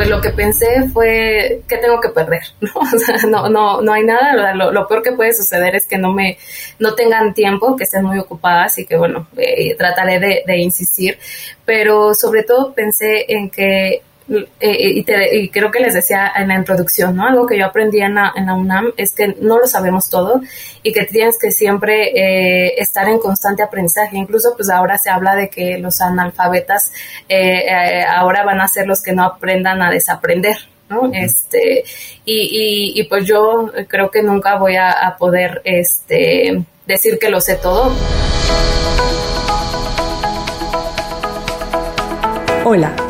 pues lo que pensé fue, ¿qué tengo que perder? ¿No? O sea, no, no, no hay nada, lo, peor que puede suceder es que no me, no tengan tiempo, que estén muy ocupadas y que bueno, eh, trataré de, de insistir, pero sobre todo pensé en que eh, y, creo que les decía en la introducción, ¿no? Algo que yo aprendí en la, UNAM es que no lo sabemos todo y que tienes que siempre eh, estar en constante aprendizaje. Incluso pues ahora se habla de que los analfabetas eh, ahora van a ser los que no aprendan a desaprender, ¿no? Este, y, y, pues yo creo que nunca voy a, a poder este, decir que lo sé todo. Hola.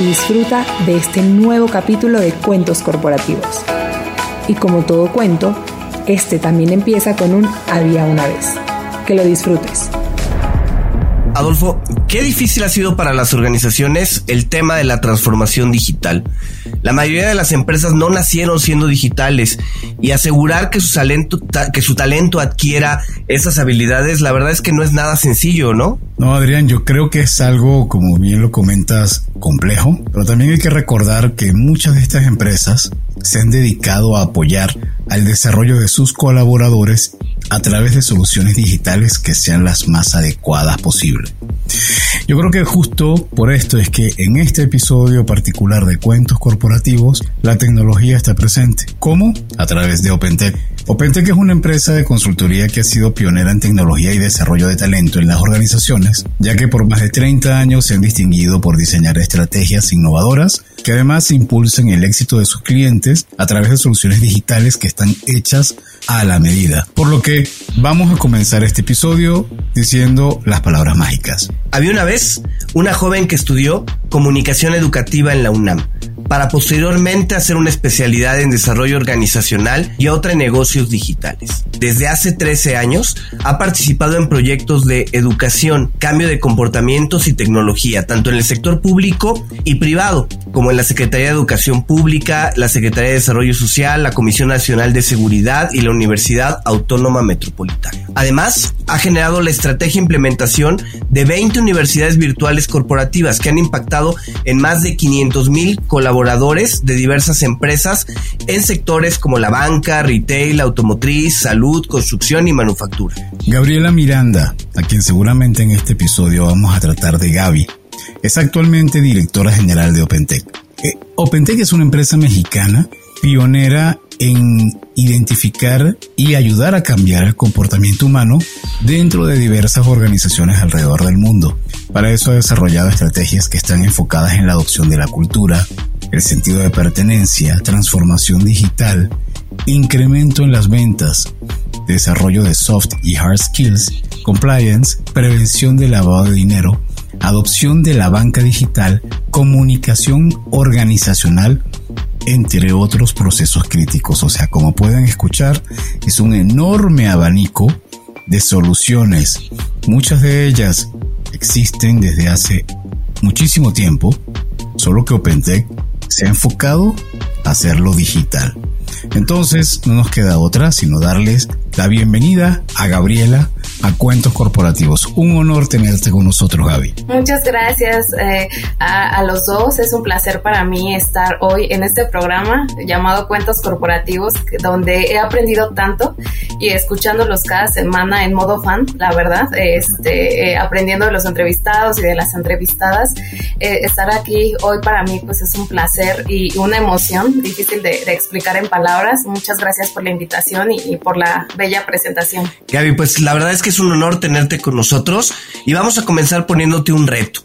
y disfruta de este nuevo capítulo de Cuentos Corporativos. Y como todo cuento, este también empieza con un había una vez. Que lo disfrutes. Adolfo, qué difícil ha sido para las organizaciones el tema de la transformación digital. La mayoría de las empresas no nacieron siendo digitales y asegurar que su talento, que su talento adquiera esas habilidades, la verdad es que no es nada sencillo, ¿no? No, Adrián, yo creo que es algo, como bien lo comentas, complejo, pero también hay que recordar que muchas de estas empresas se han dedicado a apoyar al desarrollo de sus colaboradores a través de soluciones digitales que sean las más adecuadas posibles. Yo creo que justo por esto es que en este episodio particular de Cuentos Corporativos, la tecnología está presente. ¿Cómo? A través de OpenTech. OpenTech es una empresa de consultoría que ha sido pionera en tecnología y desarrollo de talento en las organizaciones, ya que por más de 30 años se han distinguido por diseñar estrategias innovadoras que además impulsen el éxito de sus clientes a través de soluciones digitales que están hechas a la medida. Por lo que vamos a comenzar este episodio diciendo las palabras mágicas. Había una vez una joven que estudió comunicación educativa en la UNAM para posteriormente hacer una especialidad en desarrollo organizacional y otra en negocios digitales. Desde hace 13 años ha participado en proyectos de educación, cambio de comportamientos y tecnología, tanto en el sector público y privado, como en la Secretaría de Educación Pública, la Secretaría de Desarrollo Social, la Comisión Nacional de Seguridad y la Universidad Autónoma Metropolitana. Además, ha generado la estrategia e implementación de 20 universidades virtuales corporativas que han impactado en más de 500 mil colaboradores de diversas empresas en sectores como la banca, retail, automotriz, salud, construcción y manufactura. Gabriela Miranda, a quien seguramente en este episodio vamos a tratar de Gaby, es actualmente directora general de OpenTech. Eh, OpenTech es una empresa mexicana pionera en identificar y ayudar a cambiar el comportamiento humano dentro de diversas organizaciones alrededor del mundo. Para eso ha desarrollado estrategias que están enfocadas en la adopción de la cultura, el sentido de pertenencia, transformación digital, incremento en las ventas, desarrollo de soft y hard skills, compliance, prevención de lavado de dinero, adopción de la banca digital, comunicación organizacional, entre otros procesos críticos. O sea, como pueden escuchar, es un enorme abanico de soluciones. Muchas de ellas existen desde hace muchísimo tiempo, solo que OpenTech se ha enfocado a hacerlo digital. Entonces, no nos queda otra sino darles la bienvenida a Gabriela a Cuentos Corporativos. Un honor tenerte con nosotros, Gaby. Muchas gracias eh, a, los dos. Es un placer para mí estar hoy en este programa llamado Cuentos Corporativos, donde he aprendido tanto y escuchándolos cada semana en modo fan, la verdad, este, eh, aprendiendo de los entrevistados y de las entrevistadas. Eh, estar aquí hoy para mí pues es un placer y una emoción difícil de, explicar en palabras. Muchas gracias por la invitación y, y por la bella presentación. Gaby, pues la verdad es que es un honor tenerte con nosotros y vamos a comenzar poniéndote un reto.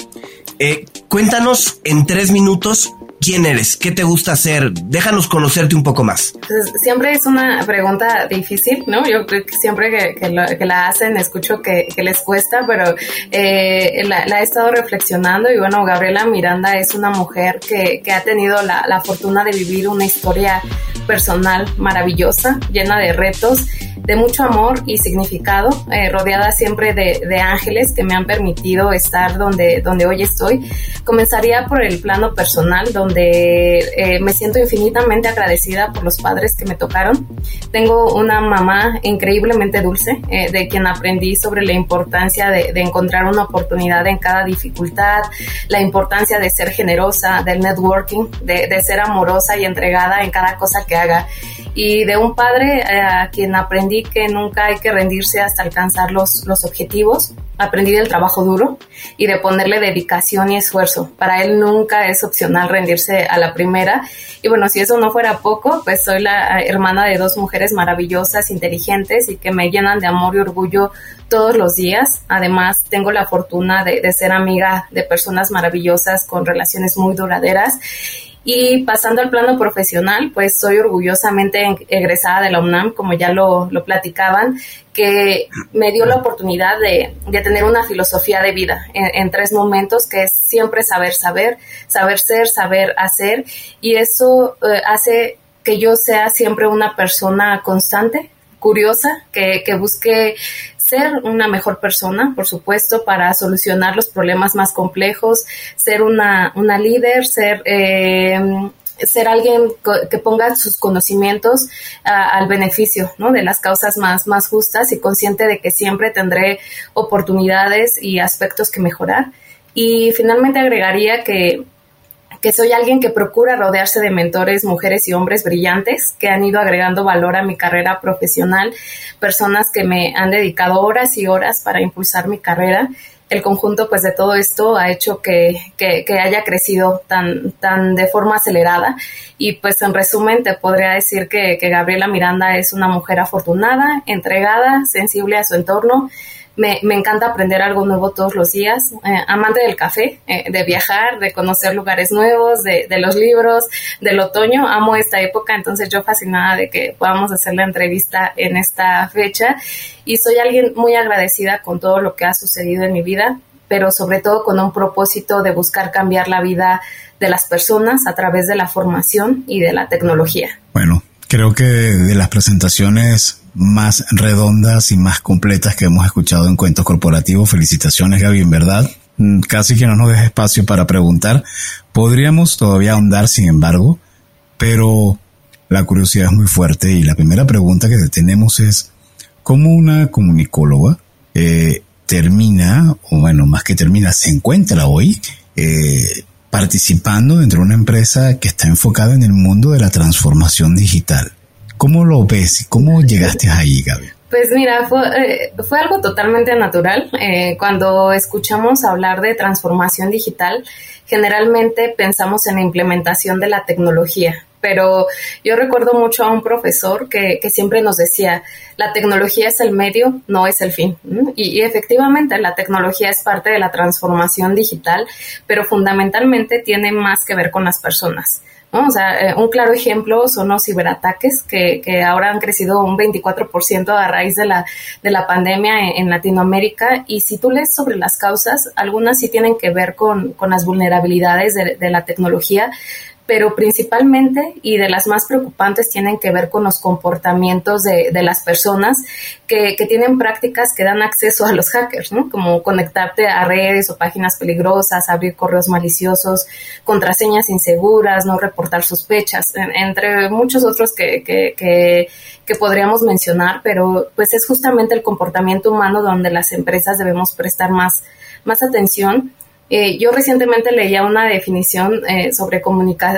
Eh, cuéntanos en tres minutos quién eres, qué te gusta hacer, déjanos conocerte un poco más. Pues, siempre es una pregunta difícil, ¿no? Yo creo que siempre que, la hacen escucho que, les cuesta, pero eh, la, he estado reflexionando y bueno, Gabriela Miranda es una mujer que, ha tenido la, la fortuna de vivir una historia personal maravillosa, llena de retos, de mucho amor y significado, eh, rodeada siempre de, de, ángeles que me han permitido estar donde, donde hoy estoy. Comenzaría por el plano personal, donde eh, me siento infinitamente agradecida por los padres que me tocaron. Tengo una mamá increíblemente dulce, eh, de quien aprendí sobre la importancia de, encontrar una oportunidad en cada dificultad, la importancia de ser generosa, del networking, de ser amorosa y entregada en cada cosa que haga. Y de un padre eh, a quien aprendí que nunca hay que rendirse hasta alcanzar los, los objetivos. Aprendí del trabajo duro y de ponerle dedicación y esfuerzo. Para él nunca es opcional rendirse a la primera. Y bueno, si eso no fuera poco, pues soy la eh, hermana de dos mujeres maravillosas, inteligentes y que me llenan de amor y orgullo todos los días. Además, tengo la fortuna de, de ser amiga de personas maravillosas con relaciones muy duraderas y pasando al plano profesional, pues soy orgullosamente egresada de la UNAM, como ya lo, lo platicaban, que me dio la oportunidad de, de tener una filosofía de vida en, tres momentos, que es siempre saber saber, saber ser, saber hacer, y eso eh, hace que yo sea siempre una persona constante, curiosa, que, que busque ser una mejor persona, por supuesto, para solucionar los problemas más complejos, ser una, una líder, ser... Eh, ser alguien que ponga sus conocimientos uh, al beneficio ¿no? de las causas más, más justas y consciente de que siempre tendré oportunidades y aspectos que mejorar. Y finalmente agregaría que que soy alguien que procura rodearse de mentores, mujeres y hombres brillantes que han ido agregando valor a mi carrera profesional, personas que me han dedicado horas y horas para impulsar mi carrera. El conjunto pues de todo esto ha hecho que, que, haya crecido tan, tan de forma acelerada y pues en resumen te podría decir que, que Gabriela Miranda es una mujer afortunada, entregada, sensible a su entorno, me, me, encanta aprender algo nuevo todos los días, eh, amante del café, eh, de viajar, de conocer lugares nuevos, de, de, los libros, del otoño, amo esta época, entonces yo fascinada de que podamos hacer la entrevista en esta fecha. Y soy alguien muy agradecida con todo lo que ha sucedido en mi vida, pero sobre todo con un propósito de buscar cambiar la vida de las personas a través de la formación y de la tecnología. Bueno, creo que de las presentaciones más redondas y más completas que hemos escuchado en Cuentos Corporativos. Felicitaciones, Gaby, en verdad. Mm, casi que no nos deja espacio para preguntar. Podríamos todavía ahondar, sin embargo, pero la curiosidad es muy fuerte y la primera pregunta que tenemos es, ¿cómo una comunicóloga eh, termina, o bueno, más que termina, se encuentra hoy eh, participando dentro de una empresa que está enfocada en el mundo de la transformación digital? ¿Cómo lo ves? ¿Cómo llegaste ahí, Gaby? Pues mira, fue, eh, fue algo totalmente natural. Eh, cuando escuchamos hablar de transformación digital, generalmente pensamos en la implementación de la tecnología. Pero yo recuerdo mucho a un profesor que, siempre nos decía, la tecnología es el medio, no es el fin. Y efectivamente la tecnología es parte de la transformación digital, pero fundamentalmente tiene más que ver con las personas. Eh, un claro ejemplo son los ciberataques que, ahora han crecido un 24% a raíz de la, de la pandemia en, Latinoamérica. Y si tú lees sobre las causas, algunas sí tienen que ver con, con las vulnerabilidades de, de la tecnología, pero principalmente y de las más preocupantes tienen que ver con los comportamientos de, de las personas que, que, tienen prácticas que dan acceso a los hackers, ¿no? como conectarte a redes o páginas peligrosas, abrir correos maliciosos, contraseñas inseguras, no reportar sospechas, en, entre muchos otros que, que, que, que podríamos mencionar, pero pues es justamente el comportamiento humano donde las empresas debemos prestar más, más atención eh, yo recientemente leía una definición eh, sobre,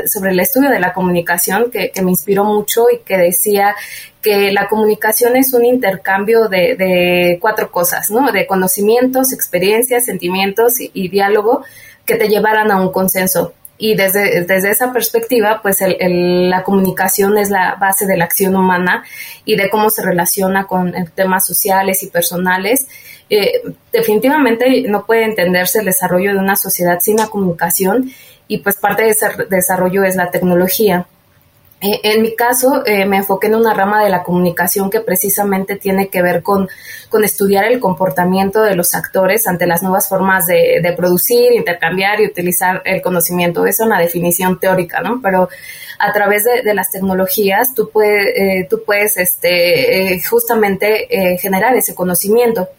sobre el estudio de la comunicación que, me inspiró mucho y que decía que la comunicación es un intercambio de, cuatro cosas, ¿no? De conocimientos, experiencias, sentimientos y, diálogo que te llevaran a un consenso y desde, desde esa perspectiva, pues el, la comunicación es la base de la acción humana y de cómo se relaciona con temas sociales y personales eh, definitivamente no puede entenderse el desarrollo de una sociedad sin la comunicación y pues parte de ese desarrollo es la tecnología. Eh, en mi caso, eh, me enfoqué en una rama de la comunicación que precisamente tiene que ver con, con estudiar el comportamiento de los actores ante las nuevas formas de, de, producir, intercambiar y utilizar el conocimiento. Es una definición teórica, ¿no? Pero a través de, de las tecnologías tú, puedes eh, tú puedes este, justamente generar ese conocimiento.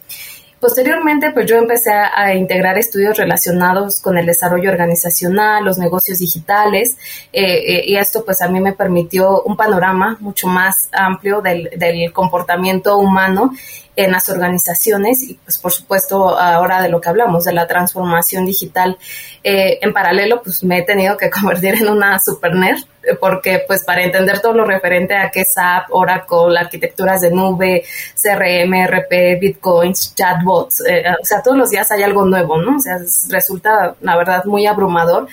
Posteriormente, pues yo empecé a, integrar estudios relacionados con el desarrollo organizacional, los negocios digitales, eh, eh, y esto pues a mí me permitió un panorama mucho más amplio del, del comportamiento humano en las organizaciones y pues por supuesto ahora de lo que hablamos, de la transformación digital. Eh, en paralelo pues me he tenido que convertir en una super nerd porque pues para entender todo lo referente a qué SAP, Oracle, arquitecturas de nube, CRM, RP, Bitcoins, chatbots, eh, o sea, todos los días hay algo nuevo, ¿no? O sea, resulta la verdad muy abrumador,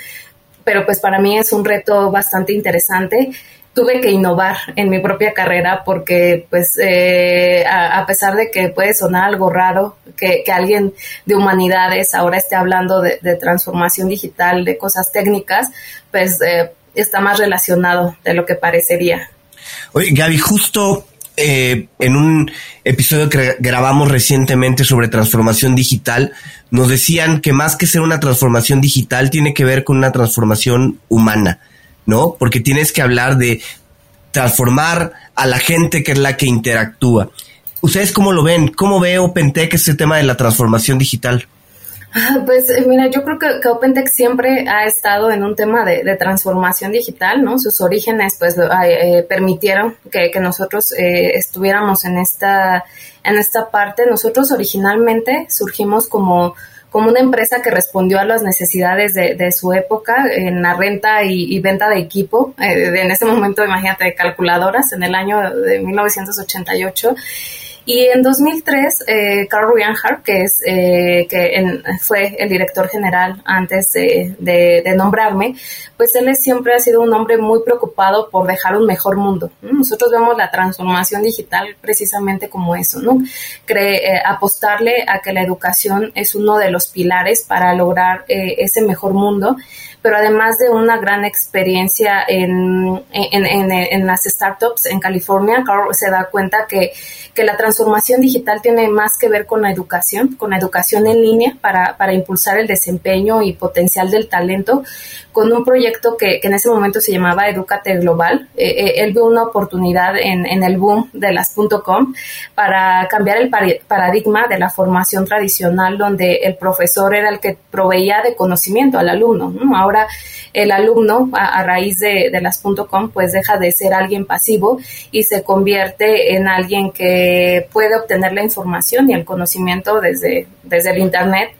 pero pues para mí es un reto bastante interesante tuve que innovar en mi propia carrera porque pues eh, a, pesar de que puede sonar algo raro que, que alguien de humanidades ahora esté hablando de, de, transformación digital, de cosas técnicas, pues eh, está más relacionado de lo que parecería. Oye, Gaby, justo eh, en un episodio que grabamos recientemente sobre transformación digital, nos decían que más que ser una transformación digital, tiene que ver con una transformación humana. ¿No? Porque tienes que hablar de transformar a la gente que es la que interactúa. ¿Ustedes cómo lo ven? ¿Cómo ve OpenTech ese tema de la transformación digital? Pues eh, mira, yo creo que, que, OpenTech siempre ha estado en un tema de, de transformación digital, ¿no? Sus orígenes pues eh, permitieron que, que nosotros eh, estuviéramos en esta, en esta parte. Nosotros originalmente surgimos como como una empresa que respondió a las necesidades de, de su época en la renta y, y venta de equipo. Eh, en ese momento, imagínate, de calculadoras en el año de 1988 y en 2003, eh, Carl Reinhardt, que, es, eh, que en, fue el director general antes de, de, de, nombrarme, pues él siempre ha sido un hombre muy preocupado por dejar un mejor mundo. Nosotros vemos la transformación digital precisamente como eso, ¿no? Cree, eh, apostarle a que la educación es uno de los pilares para lograr eh, ese mejor mundo pero además de una gran experiencia en, en, en, en las startups en California, Carl se da cuenta que, que, la transformación digital tiene más que ver con la educación, con la educación en línea para, para impulsar el desempeño y potencial del talento, con un proyecto que, en ese momento se llamaba Educate Global. Eh, eh, él vio una oportunidad en, el boom de las .com para cambiar el paradigma de la formación tradicional donde el profesor era el que proveía de conocimiento al alumno. ¿no? Ahora el alumno a, a raíz de, de las .com pues deja de ser alguien pasivo y se convierte en alguien que puede obtener la información y el conocimiento desde, desde el Internet.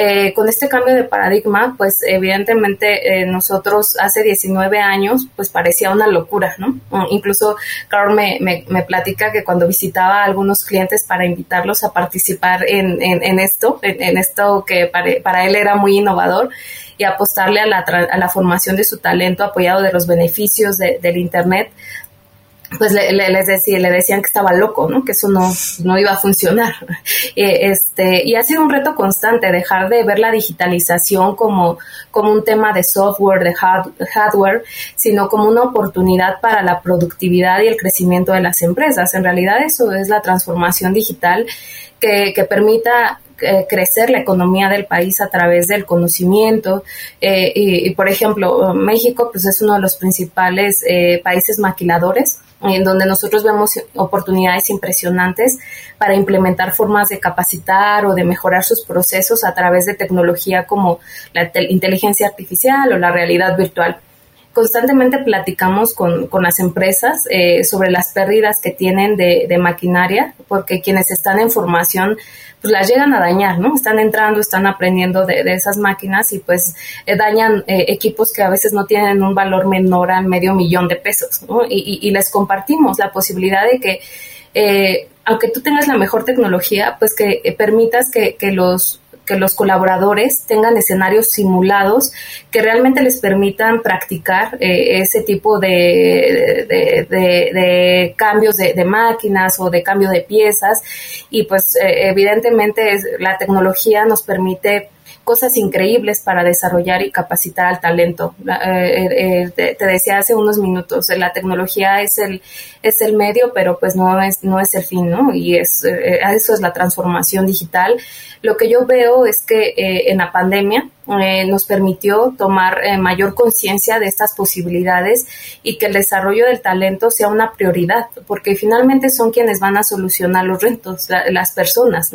Eh, con este cambio de paradigma, pues evidentemente eh, nosotros hace 19 años, pues parecía una locura, ¿no? Incluso Carl me, me, platica que cuando visitaba a algunos clientes para invitarlos a participar en, en, esto, en, esto que para, él era muy innovador, y apostarle a la, a la formación de su talento apoyado de los beneficios de, del Internet, pues le, le, les decía, le decían que estaba loco, ¿no? Que eso no, no iba a funcionar. Este, y ha sido un reto constante dejar de ver la digitalización como, como un tema de software, de hard, hardware, sino como una oportunidad para la productividad y el crecimiento de las empresas. En realidad eso es la transformación digital que, que permita eh, crecer la economía del país a través del conocimiento. Eh, y, y, por ejemplo, México pues es uno de los principales eh, países maquiladores en donde nosotros vemos oportunidades impresionantes para implementar formas de capacitar o de mejorar sus procesos a través de tecnología como la inteligencia artificial o la realidad virtual constantemente platicamos con, con las empresas eh, sobre las pérdidas que tienen de, maquinaria, porque quienes están en formación pues las llegan a dañar, ¿no? Están entrando, están aprendiendo de, de esas máquinas y pues eh, dañan eh, equipos que a veces no tienen un valor menor al medio millón de pesos, ¿no? Y, y, y les compartimos la posibilidad de que, eh, aunque tú tengas la mejor tecnología, pues que eh, permitas que, que los que los colaboradores tengan escenarios simulados que realmente les permitan practicar eh, ese tipo de, de, cambios de, máquinas o de cambio de piezas. Y pues eh, evidentemente la tecnología nos permite cosas increíbles para desarrollar y capacitar al talento. Eh, te, decía hace unos minutos, la tecnología es el, es el medio, pero pues no es, no es el fin, ¿no? Y es, eso es la transformación digital. Lo que yo veo es que en la pandemia nos permitió tomar mayor conciencia de estas posibilidades y que el desarrollo del talento sea una prioridad, porque finalmente son quienes van a solucionar los retos, las personas.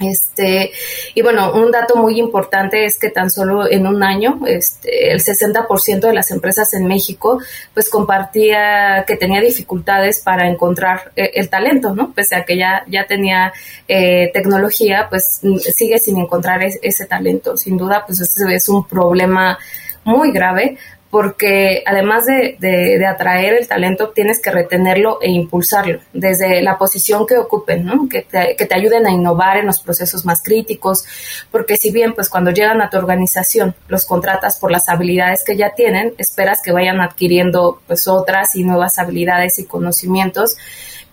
Este, y bueno, un dato muy importante es que tan solo en un año, este, el 60% de las empresas en México, pues compartía que tenía dificultades para encontrar eh, el, talento, ¿no? Pese a que ya, ya tenía eh, tecnología, pues sigue sin encontrar ese talento. Sin duda, pues ese es un problema muy grave porque además de, de, atraer el talento, tienes que retenerlo e impulsarlo desde la posición que ocupen, ¿no? que, te, que te ayuden a innovar en los procesos más críticos, porque si bien pues cuando llegan a tu organización los contratas por las habilidades que ya tienen, esperas que vayan adquiriendo pues otras y nuevas habilidades y conocimientos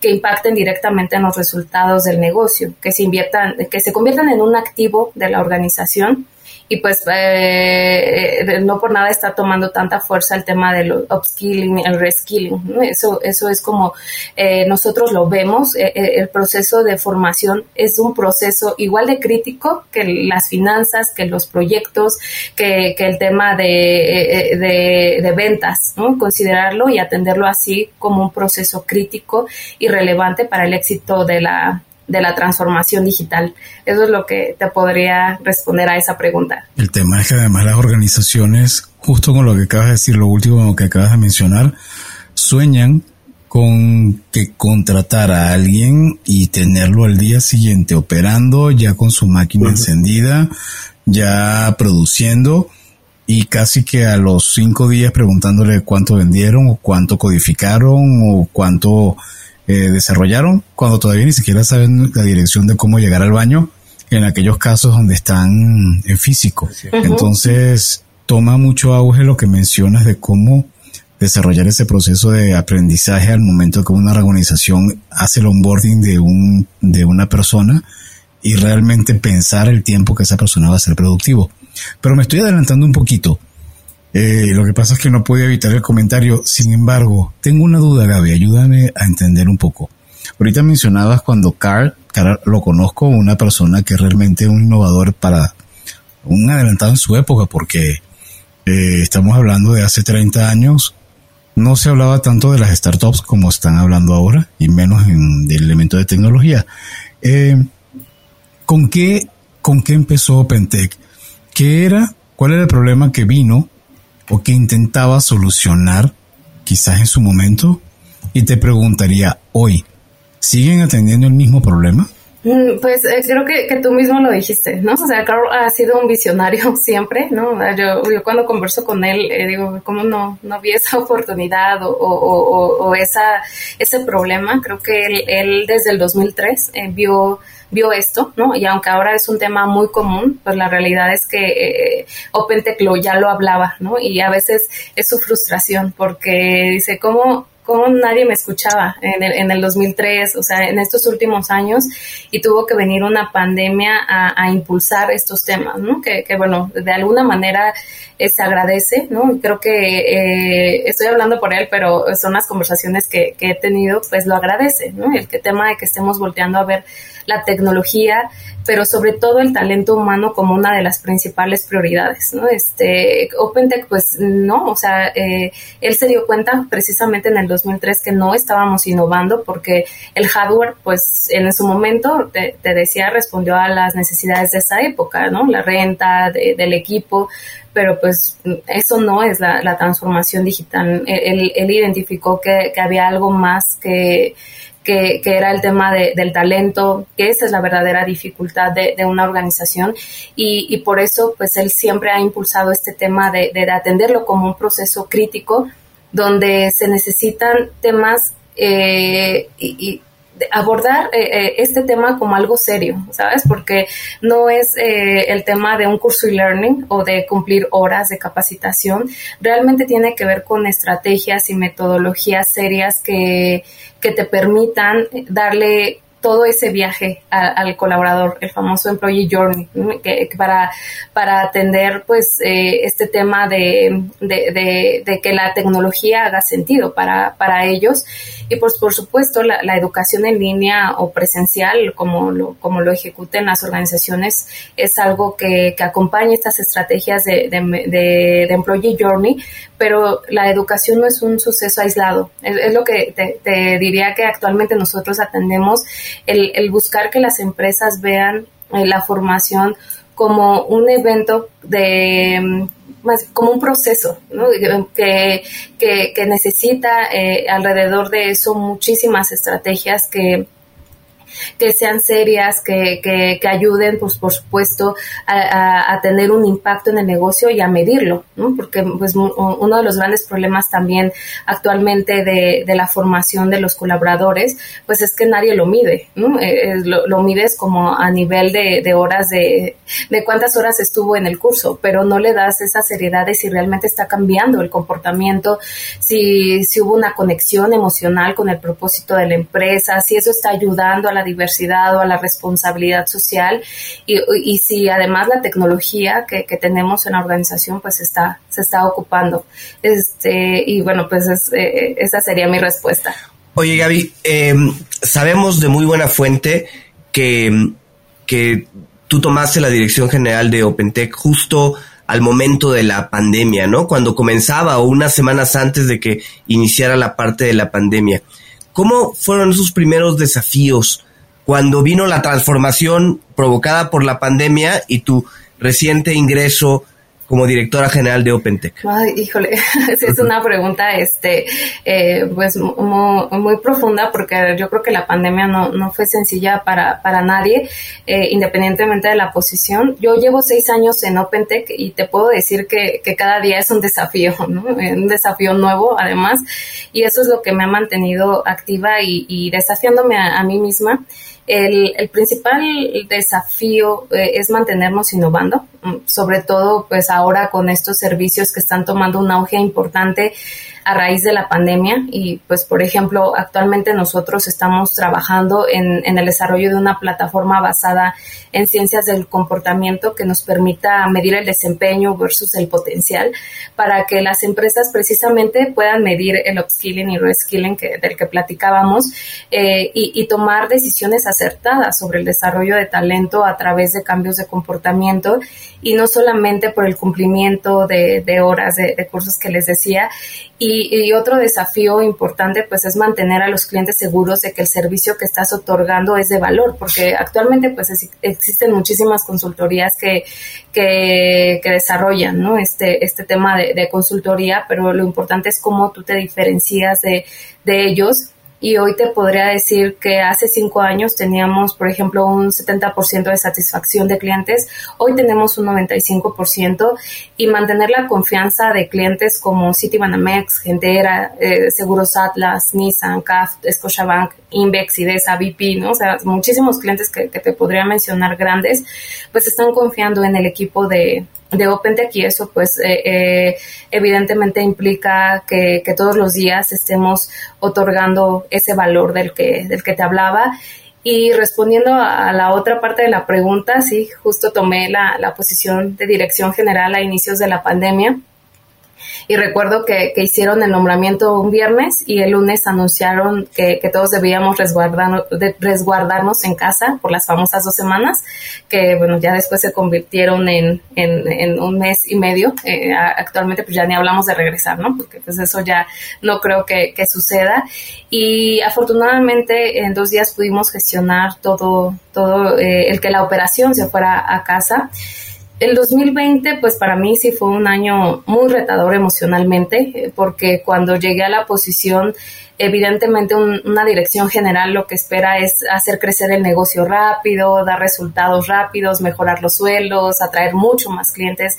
que impacten directamente en los resultados del negocio, que se inviertan, que se conviertan en un activo de la organización y pues eh, eh, no por nada está tomando tanta fuerza el tema del upskilling, el reskilling. Eso, eso es como eh, nosotros lo vemos, el proceso de formación es un proceso igual de crítico que las finanzas, que los proyectos, que, que el tema de, de, de ventas, ¿no? considerarlo y atenderlo así como un proceso crítico y relevante para el éxito de la, de la transformación digital. Eso es lo que te podría responder a esa pregunta. El tema es que además las organizaciones, justo con lo que acabas de decir, lo último que acabas de mencionar, sueñan con que contratar a alguien y tenerlo al día siguiente operando, ya con su máquina encendida, ya produciendo y casi que a los cinco días preguntándole cuánto vendieron o cuánto codificaron o cuánto eh, desarrollaron cuando todavía ni siquiera saben la dirección de cómo llegar al baño en aquellos casos donde están en físico. Entonces, toma mucho auge lo que mencionas de cómo desarrollar ese proceso de aprendizaje al momento que una organización hace el onboarding de un de una persona y realmente pensar el tiempo que esa persona va a ser productivo. Pero me estoy adelantando un poquito. Eh, lo que pasa es que no puedo evitar el comentario. Sin embargo, tengo una duda, Gaby. Ayúdame a entender un poco. Ahorita mencionabas cuando Carl, Carl lo conozco, una persona que realmente es un innovador para un adelantado en su época, porque eh, estamos hablando de hace 30 años. No se hablaba tanto de las startups como están hablando ahora, y menos en del elemento de tecnología. Eh, ¿con, qué, ¿Con qué empezó OpenTech? ¿Qué era? ¿Cuál era el problema que vino o que intentaba solucionar quizás en su momento y te preguntaría hoy, ¿siguen atendiendo el mismo problema? Mm, pues eh, creo que, que, tú mismo lo dijiste, ¿no? O sea, Carl ha sido un visionario siempre, ¿no? Yo, cuando converso con él, eh, digo, ¿cómo no, no vi esa oportunidad o, o, o, esa, ese problema? Creo que él, él desde el 2003 eh, vio vio esto, ¿no? Y aunque ahora es un tema muy común, pues la realidad es que eh, OpenTech lo, ya lo hablaba, ¿no? Y a veces es su frustración porque dice, ¿cómo, cómo nadie me escuchaba en el, en el 2003, o sea, en estos últimos años, y tuvo que venir una pandemia a, impulsar estos temas, ¿no? Que, que, bueno, de alguna manera se agradece, ¿no? Creo que eh, estoy hablando por él, pero son las conversaciones que, que he tenido, pues lo agradece, ¿no? El que tema de que estemos volteando a ver la tecnología, pero sobre todo el talento humano como una de las principales prioridades, ¿no? Este, OpenTech, pues no, o sea, eh, él se dio cuenta precisamente en el 2003 que no estábamos innovando porque el hardware, pues en su momento, te, decía, respondió a las necesidades de esa época, ¿no? La renta del equipo, pero pues eso no es la, transformación digital. Él, él identificó que, que había algo más que que, era el tema del talento, que esa es la verdadera dificultad de, una organización y, por eso pues él siempre ha impulsado este tema de, atenderlo como un proceso crítico donde se necesitan temas eh, y, abordar eh, eh, este tema como algo serio, ¿sabes? Porque no es el tema de un curso e-learning o de cumplir horas de capacitación, realmente tiene que ver con estrategias y metodologías serias que, que te permitan darle todo ese viaje al colaborador, el famoso Employee Journey, que, para, para atender pues eh, este tema de, de, que la tecnología haga sentido para, para ellos y pues por supuesto la, educación en línea o presencial como lo, como lo ejecuten las organizaciones es algo que, que acompaña estas estrategias de, de, Employee Journey, pero la educación no es un suceso aislado, es, lo que te, te diría que actualmente nosotros atendemos el, buscar que las empresas vean eh, la formación como un evento de más como un proceso que, que, necesita eh, alrededor de eso muchísimas estrategias que que sean serias, que, que, ayuden, pues por supuesto, a, tener un impacto en el negocio y a medirlo, ¿no? Porque pues uno de los grandes problemas también actualmente de, de la formación de los colaboradores, pues es que nadie lo mide, ¿no? Eh, eh, lo, lo, mides como a nivel de, de horas de, de cuántas horas estuvo en el curso, pero no le das esa seriedad de si realmente está cambiando el comportamiento, si, si hubo una conexión emocional con el propósito de la empresa, si eso está ayudando a la diversidad o a la responsabilidad social y, y si además la tecnología que, tenemos en la organización pues está, se está ocupando. Este, y bueno, pues eh, esa sería mi respuesta. Oye Gaby, em, sabemos de muy buena fuente que, que tú tomaste la dirección general de OpenTech justo al momento de la pandemia, ¿no? Cuando comenzaba o unas semanas antes de que iniciara la parte de la pandemia. ¿Cómo fueron esos primeros desafíos cuando vino la transformación provocada por la pandemia y tu reciente ingreso como directora general de OpenTech? Ay, híjole, es una pregunta este, eh, pues muy, profunda porque yo creo que la pandemia no, no fue sencilla para, para nadie, eh, independientemente de la posición. Yo llevo seis años en OpenTech y te puedo decir que, que cada día es un desafío, ¿no? un desafío nuevo además, y eso es lo que me ha mantenido activa y, y desafiándome a, a mí misma. El, el principal desafío eh, es mantenernos innovando, mm, sobre todo pues ahora con estos servicios que están tomando un auge importante a raíz de la pandemia y pues por ejemplo actualmente nosotros estamos trabajando en, en, el desarrollo de una plataforma basada en ciencias del comportamiento que nos permita medir el desempeño versus el potencial para que las empresas precisamente puedan medir el upskilling y reskilling del que platicábamos eh, y, tomar decisiones acertadas sobre el desarrollo de talento a través de cambios de comportamiento y no solamente por el cumplimiento de, de horas de, cursos que les decía y, otro desafío importante pues es mantener a los clientes seguros de que el servicio que estás otorgando es de valor, porque actualmente pues existen muchísimas consultorías que, que, desarrollan ¿no? este, este tema de, de, consultoría, pero lo importante es cómo tú te diferencias de, de ellos y hoy te podría decir que hace cinco años teníamos, por ejemplo, un 70% de satisfacción de clientes, hoy tenemos un 95% y mantener la confianza de clientes como Citibanamex, Gentera, eh, Seguros Atlas, Nissan, CAF, Scotiabank, Invex, IDESA, BP, ¿no? O sea, muchísimos clientes que, que te podría mencionar grandes, pues están confiando en el equipo de, de OpenTech y eso pues eh, eh, evidentemente implica que, que, todos los días estemos otorgando ese valor del que, del que te hablaba. Y respondiendo a, la otra parte de la pregunta, sí, justo tomé la, la posición de dirección general a inicios de la pandemia y recuerdo que, que, hicieron el nombramiento un viernes y el lunes anunciaron que, que todos debíamos resguardarnos, de, resguardarnos en casa por las famosas dos semanas, que bueno, ya después se convirtieron en, en, en un mes y medio. Eh, actualmente pues ya ni hablamos de regresar, ¿no? Porque pues eso ya no creo que, que suceda. Y afortunadamente en dos días pudimos gestionar todo, todo eh, el que la operación se fuera a casa el 2020, pues para mí sí fue un año muy retador emocionalmente, eh, porque cuando llegué a la posición, evidentemente una dirección general lo que espera es hacer crecer el negocio rápido, dar resultados rápidos, mejorar los sueldos, atraer mucho más clientes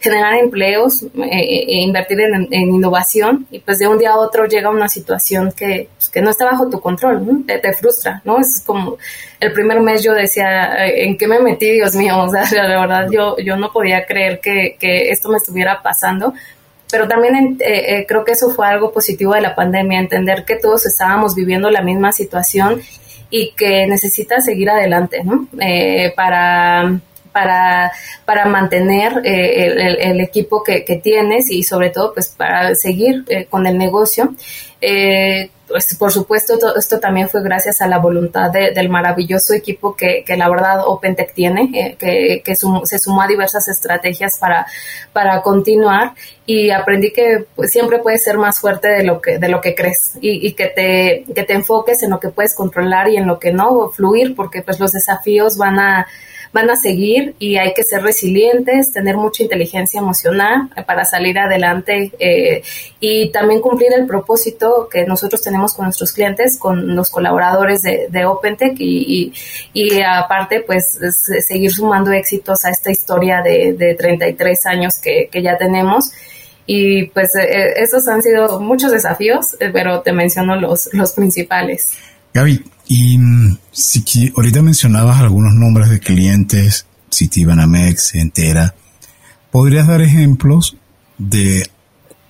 generar empleos, eh, e invertir en, innovación y pues de un día a otro llega una situación que, pues, que no está bajo tu control, te, frustra, ¿no? Es como el primer mes yo decía, ¿en qué me metí, Dios mío? O sea, la verdad yo, yo no podía creer que, que esto me estuviera pasando pero también eh, eh, creo que eso fue algo positivo de la pandemia, entender que todos estábamos viviendo la misma situación y que necesitas seguir adelante, ¿no? Eh, para para, para mantener eh, el, equipo que, tienes y sobre todo pues para seguir eh, con el negocio. Eh, pues, por supuesto, esto también fue gracias a la voluntad del maravilloso equipo que, que, la verdad OpenTech tiene, que, que se sumó a diversas estrategias para, para continuar y aprendí que pues, siempre puedes ser más fuerte de lo que, de lo que crees y, y, que, te, que te enfoques en lo que puedes controlar y en lo que no, fluir, porque pues los desafíos van a van a seguir y hay que ser resilientes, tener mucha inteligencia emocional para salir adelante eh, y también cumplir el propósito que nosotros tenemos con nuestros clientes, con los colaboradores de, de OpenTech y, aparte pues seguir sumando éxitos a esta historia de, de 33 años que, que ya tenemos y pues eh, esos han sido muchos desafíos, eh, pero te menciono los, los principales. Gaby, y mm, si ahorita mencionabas algunos nombres de clientes, Citibanamex, Entera, ¿podrías dar ejemplos de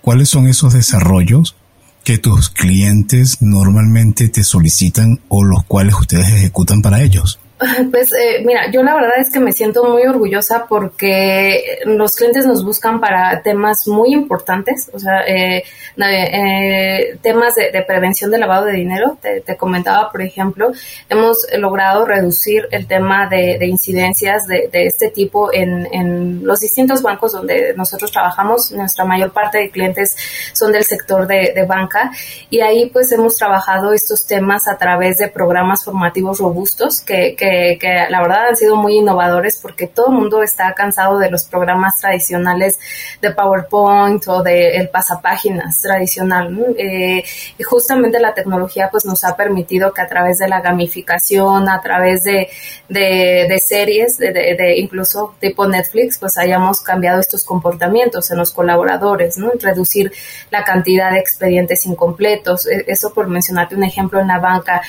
cuáles son esos desarrollos que tus clientes normalmente te solicitan o los cuales ustedes ejecutan para ellos? Pues eh, mira, yo la verdad es que me siento muy orgullosa porque los clientes nos buscan para temas muy importantes, o sea, eh, eh, temas de, prevención de lavado de dinero. Te, comentaba, por ejemplo, hemos logrado reducir el tema de, incidencias de, este tipo en, en, los distintos bancos donde nosotros trabajamos. Nuestra mayor parte de clientes son del sector de, banca y ahí pues hemos trabajado estos temas a través de programas formativos robustos que que, la verdad han sido muy innovadores porque todo el mundo está cansado de los programas tradicionales de PowerPoint o de el pasapáginas tradicional. Eh, y justamente la tecnología pues nos ha permitido que a través de la gamificación, a través de, de, series, de, incluso tipo Netflix, pues hayamos cambiado estos comportamientos en los colaboradores. Reducir la cantidad de expedientes incompletos. E, eso por mencionarte un ejemplo en la banca,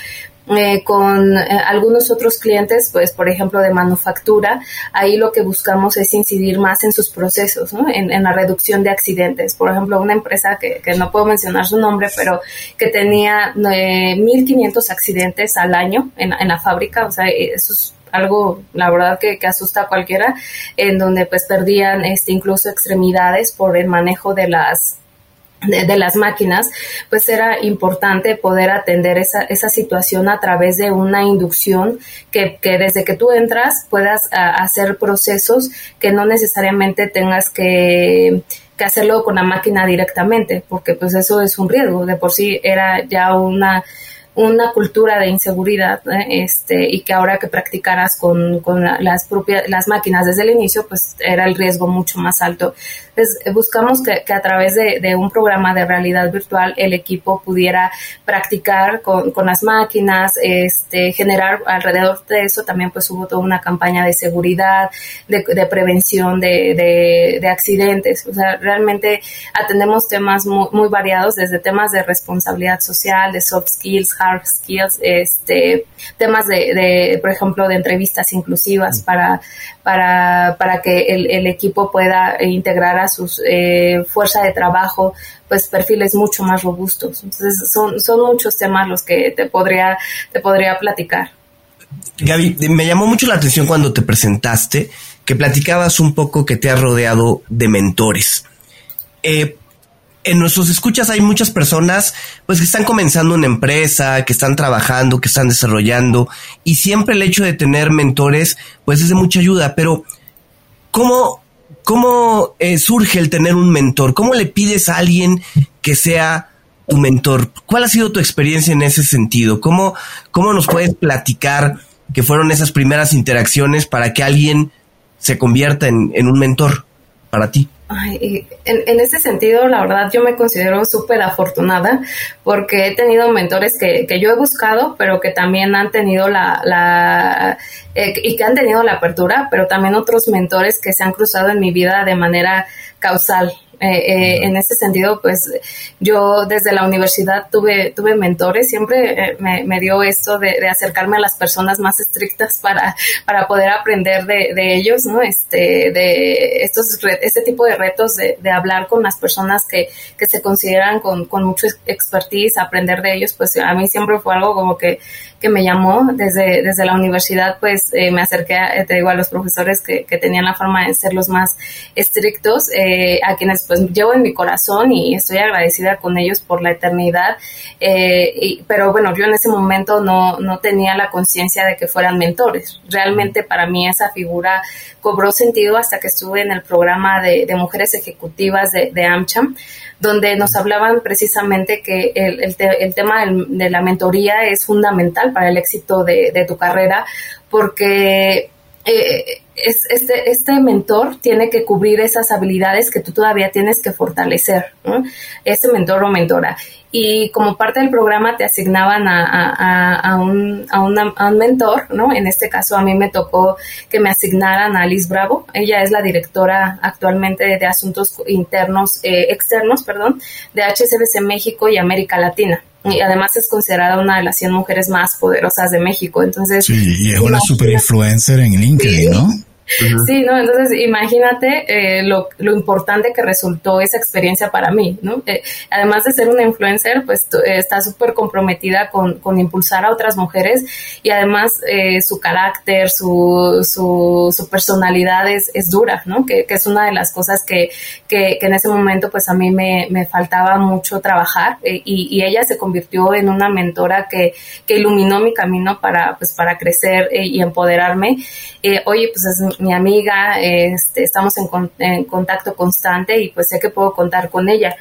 eh, con eh, algunos otros clientes, pues por ejemplo de manufactura, ahí lo que buscamos es incidir más en sus procesos, ¿no? en, la reducción de accidentes. Por ejemplo, una empresa que, que no puedo mencionar su nombre, pero que tenía 1.500 eh, accidentes al año en, en la fábrica, o sea, eso es algo, la verdad, que, que, asusta a cualquiera, en donde pues perdían este, incluso extremidades por el manejo de las de, las máquinas, pues era importante poder atender esa, esa situación a través de una inducción que, que desde que tú entras puedas hacer procesos que no necesariamente tengas que, que hacerlo con la máquina directamente, porque pues eso es un riesgo. De por sí era ya una una cultura de inseguridad este y que ahora que practicaras con, con las propias las máquinas desde el inicio pues era el riesgo mucho más alto entonces buscamos que, que a través de, de, un programa de realidad virtual el equipo pudiera practicar con, con, las máquinas este generar alrededor de eso también pues hubo toda una campaña de seguridad de, de prevención de, de, accidentes o sea realmente atendemos temas muy, muy variados desde temas de responsabilidad social de soft skills hard skills, este, temas de, por ejemplo, de entrevistas inclusivas mm. para, para, para que el, equipo pueda integrar a su eh, fuerza de trabajo pues perfiles mucho más robustos. Entonces son, son muchos temas los que te podría, te podría platicar. Gaby, me llamó mucho la atención cuando te presentaste que platicabas un poco que te has rodeado de mentores. Eh, en nuestros escuchas hay muchas personas pues que están comenzando una empresa, que están trabajando, que están desarrollando y siempre el hecho de tener mentores pues es de mucha ayuda, pero ¿cómo, cómo eh, surge el tener un mentor? ¿Cómo le pides a alguien que sea tu mentor? ¿Cuál ha sido tu experiencia en ese sentido? ¿Cómo, cómo nos puedes platicar que fueron esas primeras interacciones para que alguien se convierta en, en un mentor para ti? En, en, ese sentido, la verdad, yo me considero súper afortunada porque he tenido mentores que, que, yo he buscado, pero que también han tenido la, la eh, y que han tenido la apertura, pero también otros mentores que se han cruzado en mi vida de manera causal. Eh, en ese sentido, pues yo desde la universidad tuve, tuve mentores, siempre me, me, dio esto de, de, acercarme a las personas más estrictas para, para poder aprender de, de ellos, ¿no? Este, de estos, este tipo de retos de, de hablar con las personas que, que se consideran con, con mucho expertise, aprender de ellos, pues a mí siempre fue algo como que, que me llamó. Desde, desde la universidad, pues me acerqué, a, te digo, a los profesores que, que tenían la forma de ser los más estrictos, eh, a quienes pues llevo en mi corazón y estoy agradecida con ellos por la eternidad. Eh, pero bueno, yo en ese momento no, no tenía la conciencia de que fueran mentores. Realmente para mí esa figura cobró sentido hasta que estuve en el programa de, de mujeres ejecutivas de, de, AmCham, donde nos hablaban precisamente que el, el, el tema de la mentoría es fundamental para el éxito de, de tu carrera, porque eh, es, este, este mentor tiene que cubrir esas habilidades que tú todavía tienes que fortalecer, ¿no? ese mentor o mentora. Y como parte del programa te asignaban a, un, a, un mentor, ¿no? En este caso a mí me tocó que me asignaran a Liz Bravo. Ella es la directora actualmente de Asuntos Internos, eh, Externos, perdón, de HCBC México y América Latina y además es considerada una de las 100 mujeres más poderosas de México. Entonces, sí, y es una super influencer en LinkedIn, ¿no? Sí, ¿no? Entonces, imagínate eh, lo, lo, importante que resultó esa experiencia para mí, ¿no? Eh, además de ser una influencer, pues eh, está súper comprometida con, con, impulsar a otras mujeres y además eh, su carácter, su, su, personalidad es, es, dura, ¿no? Que, que, es una de las cosas que, que, en ese momento, pues a mí me, me faltaba mucho trabajar y, y, ella se convirtió en una mentora que, que iluminó mi camino para, pues, para crecer y empoderarme. oye, pues es mi amiga, este, estamos en, en, contacto constante y pues sé que puedo contar con ella.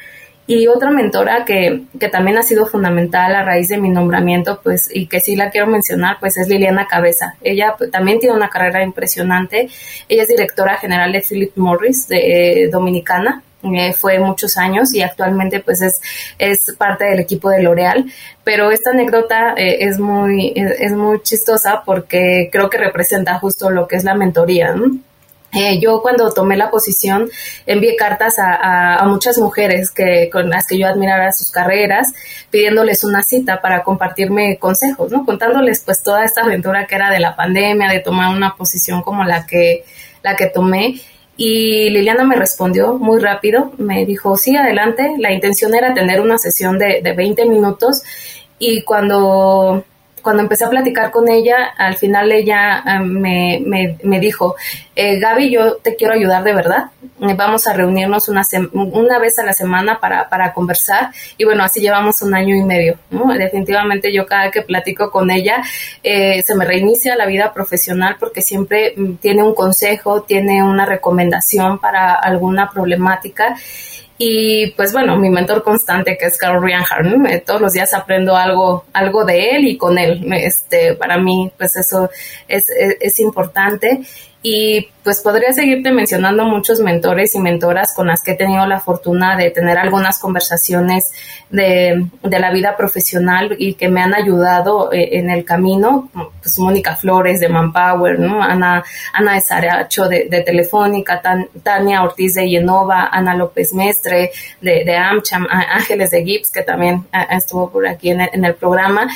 Y otra mentora que, que, también ha sido fundamental a raíz de mi nombramiento, pues, y que sí la quiero mencionar, pues es Liliana Cabeza. Ella pues, también tiene una carrera impresionante. Ella es directora general de Philip Morris, de eh, Dominicana. Eh, fue muchos años y actualmente pues es, es parte del equipo de L'Oreal. Pero esta anécdota eh, es, muy, es, es, muy chistosa porque creo que representa justo lo que es la mentoría. Eh, yo cuando tomé la posición envié cartas a, a, a, muchas mujeres que, con las que yo admirara sus carreras, pidiéndoles una cita para compartirme consejos, ¿no? Contándoles pues toda esta aventura que era de la pandemia, de tomar una posición como la que, la que tomé. Y Liliana me respondió muy rápido, me dijo, sí, adelante, la intención era tener una sesión de, de 20 minutos y cuando cuando empecé a platicar con ella, al final ella um, me, me, me, dijo, eh, Gaby, yo te quiero ayudar de verdad. Eh, vamos a reunirnos una, una vez a la semana para, para conversar. Y bueno, así llevamos un año y medio. Definitivamente yo cada que platico con ella, eh, se me reinicia la vida profesional porque siempre mm, tiene un consejo, tiene una recomendación para alguna problemática. Y pues bueno, mi mentor constante que es Carl Reinhardt, todos los días aprendo algo, algo de él y con él. Este, para mí, pues eso es, es, es importante. Y pues podría seguirte mencionando muchos mentores y mentoras con las que he tenido la fortuna de tener algunas conversaciones de, de la vida profesional y que me han ayudado eh, en el camino, pues Mónica Flores de Manpower, ¿no? Ana, Ana de Saracho de, de Telefónica, Tan, Tania Ortiz de Yenova, Ana López Mestre de, de AmCham, Ángeles de Gibbs, que también ah, estuvo por aquí en el, en el programa,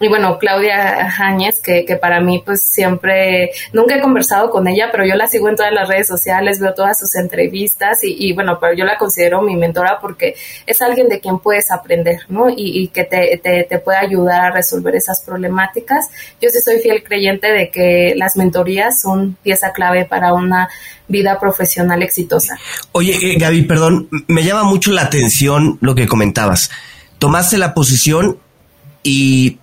y bueno, Claudia Jáñez, que, que para mí pues siempre, nunca he conversado con ella, pero yo la sigo en todas las redes sociales, veo todas sus entrevistas y, y bueno, pero yo la considero mi mentora porque es alguien de quien puedes aprender, ¿no? Y, y que te, te, te, puede ayudar a resolver esas problemáticas. Yo sí soy fiel creyente de que las mentorías son pieza clave para una vida profesional exitosa. Oye, eh, Gaby, perdón, me llama mucho la atención lo que comentabas. Tomaste la posición y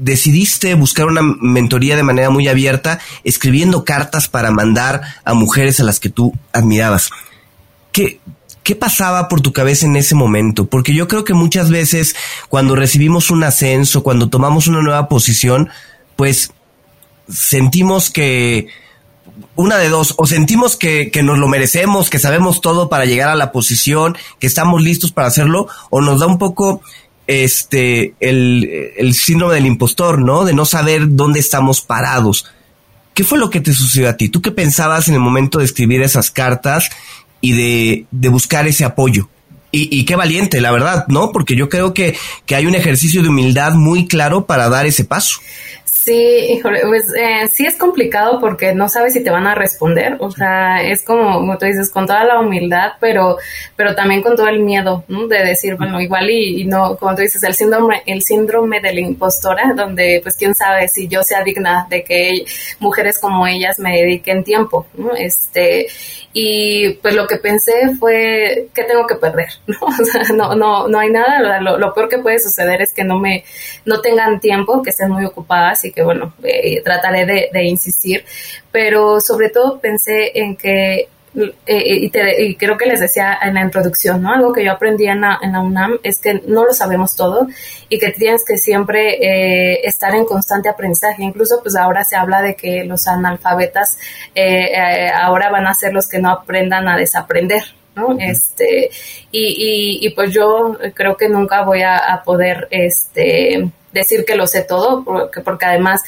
decidiste buscar una mentoría de manera muy abierta, escribiendo cartas para mandar a mujeres a las que tú admirabas. ¿Qué, ¿Qué pasaba por tu cabeza en ese momento? Porque yo creo que muchas veces cuando recibimos un ascenso, cuando tomamos una nueva posición, pues sentimos que una de dos, o sentimos que, que, nos lo merecemos, que sabemos todo para llegar a la posición, que estamos listos para hacerlo, o nos da un poco este, el, el síndrome del impostor, ¿no? De no saber dónde estamos parados. ¿Qué fue lo que te sucedió a ti? ¿Tú qué pensabas en el momento de escribir esas cartas? y de, de buscar ese apoyo. Y, y, qué valiente, la verdad, ¿no? Porque yo creo que, que hay un ejercicio de humildad muy claro para dar ese paso. Sí, híjole, pues eh, sí es complicado porque no sabes si te van a responder, o sea, es como, como tú dices, con toda la humildad, pero, pero también con todo el miedo, ¿no? De decir, bueno, igual y, no, como tú dices, el síndrome, el síndrome de la impostora, donde pues quién sabe si yo sea digna de que mujeres como ellas me dediquen tiempo, ¿no? Este, y pues lo que pensé fue, ¿qué tengo que perder? ¿no? O sea, no, no, no hay nada, lo, lo, peor que puede suceder es que no me, no tengan tiempo, que estén muy ocupadas y que bueno, eh, trataré de, insistir, pero sobre todo pensé en que eh, y, creo que les decía en la introducción, ¿no? Algo que yo aprendí en la, en la UNAM es que no lo sabemos todo y que tienes que siempre eh, estar en constante aprendizaje. Incluso pues ahora se habla de que los analfabetas eh, ahora van a ser los que no aprendan a desaprender, ¿no? Este, y, y, pues yo creo que nunca voy a, a, poder este, decir que lo sé todo, porque, porque además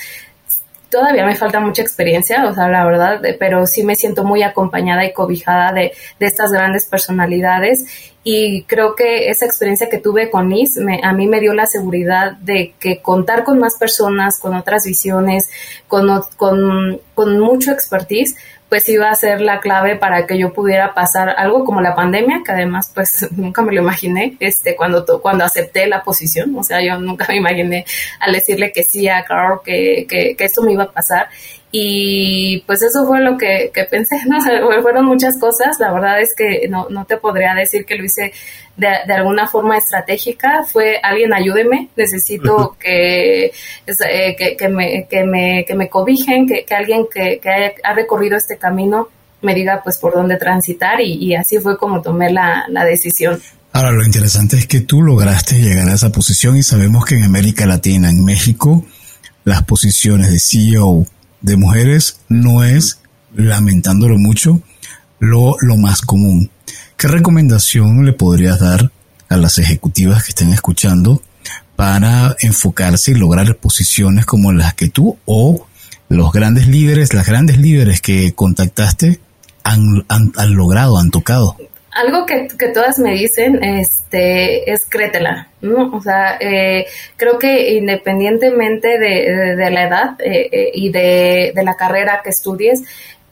todavía me falta mucha experiencia, o sea, la verdad, pero sí me siento muy acompañada y cobijada de, de estas grandes personalidades y creo que esa experiencia que tuve con NIS me, a mí me dio la seguridad de que contar con más personas, con otras visiones, con, con, con mucho expertise, pues iba a ser la clave para que yo pudiera pasar algo como la pandemia, que además pues nunca me lo imaginé este, cuando, cuando acepté la posición, o sea, yo nunca me imaginé al decirle que sí a Carl que, que, que esto me iba a pasar y pues eso fue lo que, que pensé, ¿no? fueron muchas cosas, la verdad es que no, no te podría decir que lo hice de, de alguna forma estratégica, fue alguien ayúdeme, necesito que, eh, que, que, me, que, me, que me cobijen, que, que alguien que, que ha recorrido este camino me diga pues por dónde transitar y, y así fue como tomé la, la decisión. Ahora, lo interesante es que tú lograste llegar a esa posición y sabemos que en América Latina, en México, las posiciones de CEO de mujeres no es, lamentándolo mucho, lo, lo más común. ¿Qué recomendación le podrías dar a las ejecutivas que estén escuchando para enfocarse y lograr posiciones como las que tú o los grandes líderes, las grandes líderes que contactaste han, han, han logrado, han tocado? Algo que, que, todas me dicen este, es créetela, ¿no? O sea, eh, creo que independientemente de, de, la edad eh, eh, y de, de, la carrera que estudies,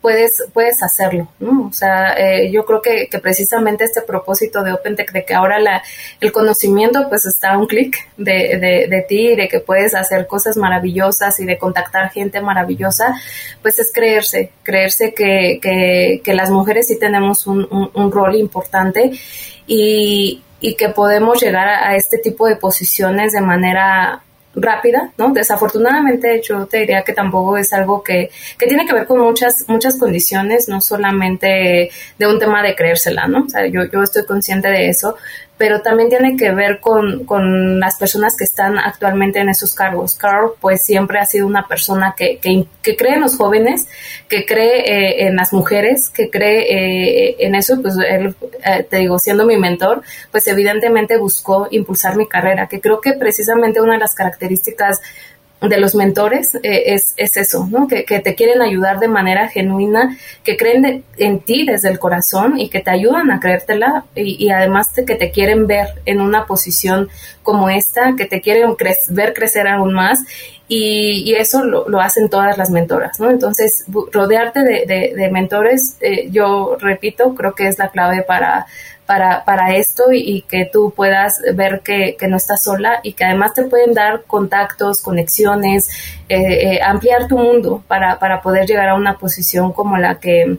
puedes, puedes hacerlo. O sea, eh, yo creo que, precisamente este propósito de OpenTech, de que ahora la, el conocimiento pues está a un clic de, de, de, ti, de que puedes hacer cosas maravillosas y de contactar gente maravillosa, pues es creerse, creerse que, que, que las mujeres sí tenemos un, un, rol importante y, y que podemos llegar a este tipo de posiciones de manera rápida, ¿no? Desafortunadamente yo te diría que tampoco es algo que, que tiene que ver con muchas, muchas condiciones, no solamente de un tema de creérsela, ¿no? O sea, yo, yo estoy consciente de eso, pero también tiene que ver con, con, las personas que están actualmente en esos cargos. Carl, pues siempre ha sido una persona que, que, que cree en los jóvenes, que cree eh, en las mujeres, que cree eh, en eso, pues él, eh, te digo, siendo mi mentor, pues evidentemente buscó impulsar mi carrera, que creo que precisamente una de las características de los mentores eh, es, es, eso, ¿no? Que, que, te quieren ayudar de manera genuina, que creen de, en ti desde el corazón y que te ayudan a creértela y, y además de que te quieren ver en una posición como esta, que te quieren cre ver crecer aún más y, y eso lo, lo, hacen todas las mentoras, ¿no? Entonces, rodearte de, de, de mentores, eh, yo repito, creo que es la clave para para, para esto y, que tú puedas ver que, que, no estás sola y que además te pueden dar contactos, conexiones, eh, eh, ampliar tu mundo para, para poder llegar a una posición como la que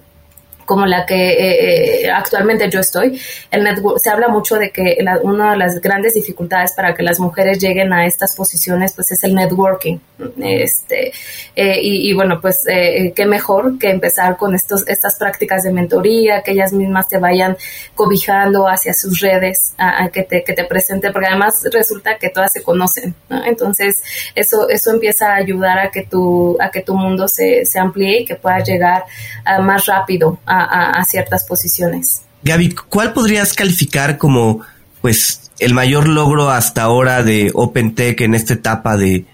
como la que eh, eh, actualmente yo estoy, el network, se habla mucho de que la, una de las grandes dificultades para que las mujeres lleguen a estas posiciones pues es el networking. Este, eh, y, y, bueno, pues eh, qué mejor que empezar con estos, estas prácticas de mentoría, que ellas mismas te vayan cobijando hacia sus redes, a, a que, te, que te presenten, porque además resulta que todas se conocen. ¿no? Entonces, eso, eso empieza a ayudar a que tu, a que tu mundo se, se amplíe y que puedas llegar uh, más rápido a a, ciertas posiciones. Gaby, ¿cuál podrías calificar como pues el mayor logro hasta ahora de OpenTech en esta etapa de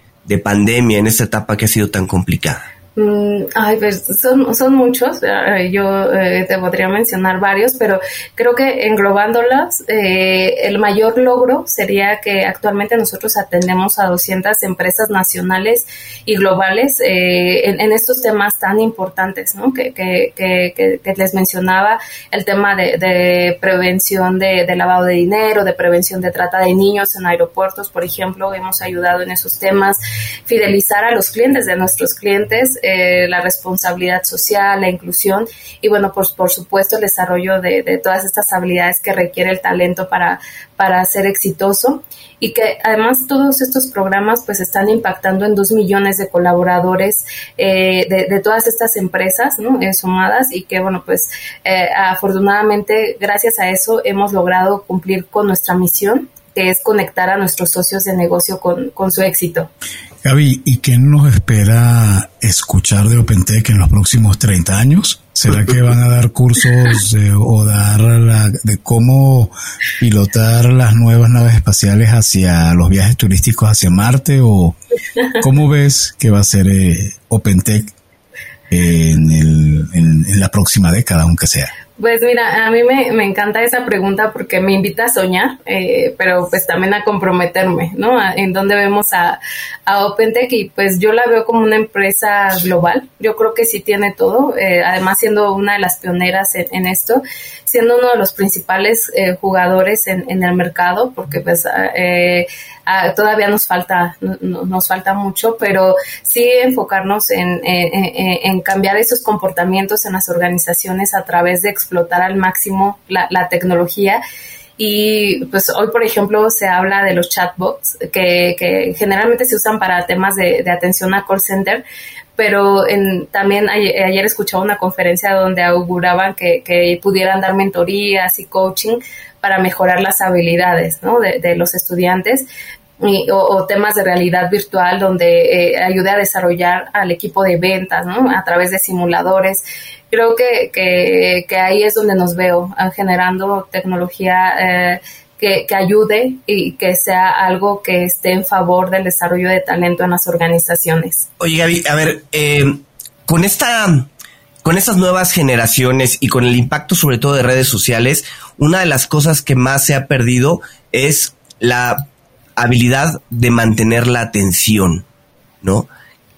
pandemia, en esta etapa que ha sido tan complicada? Mm, ay, pues son, son muchos, eh, yo eh, te podría mencionar varios, pero creo que englobándolas, eh, el mayor logro sería que actualmente nosotros atendemos a 200 empresas nacionales y globales en, estos temas tan importantes, ¿no? Que, que, que, que les mencionaba, el tema de, de prevención de, de, lavado de dinero, de prevención de trata de niños en aeropuertos, por ejemplo, hemos ayudado en esos temas, fidelizar a los clientes de nuestros clientes, eh, la responsabilidad social, la inclusión y bueno, por, por supuesto el desarrollo de, todas estas habilidades que requiere el talento para, para ser exitoso y que además todos estos programas pues están impactando en dos millones de colaboradores eh, de, todas estas empresas. Eh, sumadas y que bueno pues afortunadamente gracias a eso hemos logrado cumplir con nuestra misión que es conectar a nuestros socios de negocio con, con su éxito. Gaby, ¿y qué nos espera escuchar de OpenTech en los próximos 30 años? ¿Será que van a dar cursos o dar la, de cómo pilotar las nuevas naves espaciales hacia los viajes turísticos hacia Marte? ¿O cómo ves que va a ser eh, OpenTech en, el, en la próxima década, aunque sea? Pues mira, a mí me, me, encanta esa pregunta porque me invita a soñar, eh, pero pues también a comprometerme, ¿no? en dónde vemos a, a OpenTech y pues yo la veo como una empresa global. Yo creo que sí tiene todo, eh, además siendo una de las pioneras en, esto, siendo uno de los principales eh, jugadores en, en, el mercado, porque pues eh, Ah, todavía nos falta, nos falta mucho, pero sí enfocarnos en, en, cambiar esos comportamientos en las organizaciones a través de explotar al máximo la, tecnología. Y pues hoy, por ejemplo, se habla de los chatbots que, que generalmente se usan para temas de, atención a call center, pero en, también ayer, escuchaba una conferencia donde auguraban que, que, pudieran dar mentorías y coaching para mejorar las habilidades ¿no? de, los estudiantes, o, temas de realidad virtual donde eh, ayude a desarrollar al equipo de ventas ¿no? a través de simuladores. Creo que, que, ahí es donde nos veo ah, generando tecnología eh, que, que, ayude y que sea algo que esté en favor del desarrollo de talento en las organizaciones. Oye Gaby, a ver, eh, con esta con estas nuevas generaciones y con el impacto sobre todo de redes sociales, una de las cosas que más se ha perdido es la habilidad de mantener la atención, ¿no?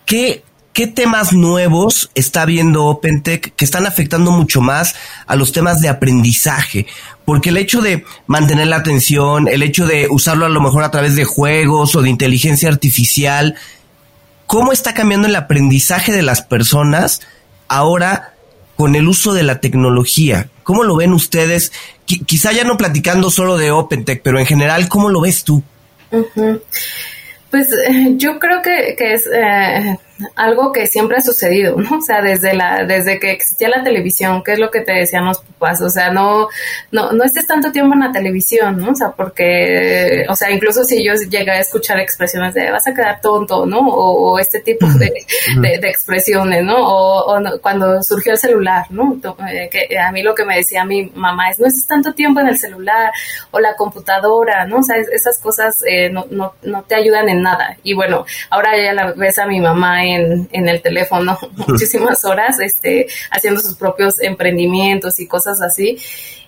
¿Qué, qué temas nuevos está viendo OpenTech que están afectando mucho más a los temas de aprendizaje? Porque el hecho de mantener la atención, el hecho de usarlo a lo mejor a través de juegos o de inteligencia artificial, ¿cómo está cambiando el aprendizaje de las personas ahora con el uso de la tecnología? ¿Cómo lo ven ustedes? quizá ya no platicando solo de OpenTech, pero en general, ¿cómo lo ves tú? Pues eh, yo creo que, que es eh, algo que siempre ha sucedido, ¿no? O sea, desde la, desde que existía la televisión, que es lo que te decían los papás, o sea, no, no, no estés tanto tiempo en la televisión, ¿no? O sea, porque, o sea, incluso si yo llegué a escuchar expresiones de vas a quedar tonto, ¿no? O, este tipo de, de, expresiones, ¿no? O, cuando surgió el celular, ¿no? Eh, que a mí lo que me decía mi mamá es no estés tanto tiempo en el celular o la computadora, ¿no? O sea, esas cosas eh, no, no, no te ayudan en nada. Y bueno, ahora ya la ves a mi mamá en, el teléfono muchísimas horas, este, haciendo sus propios emprendimientos y cosas así.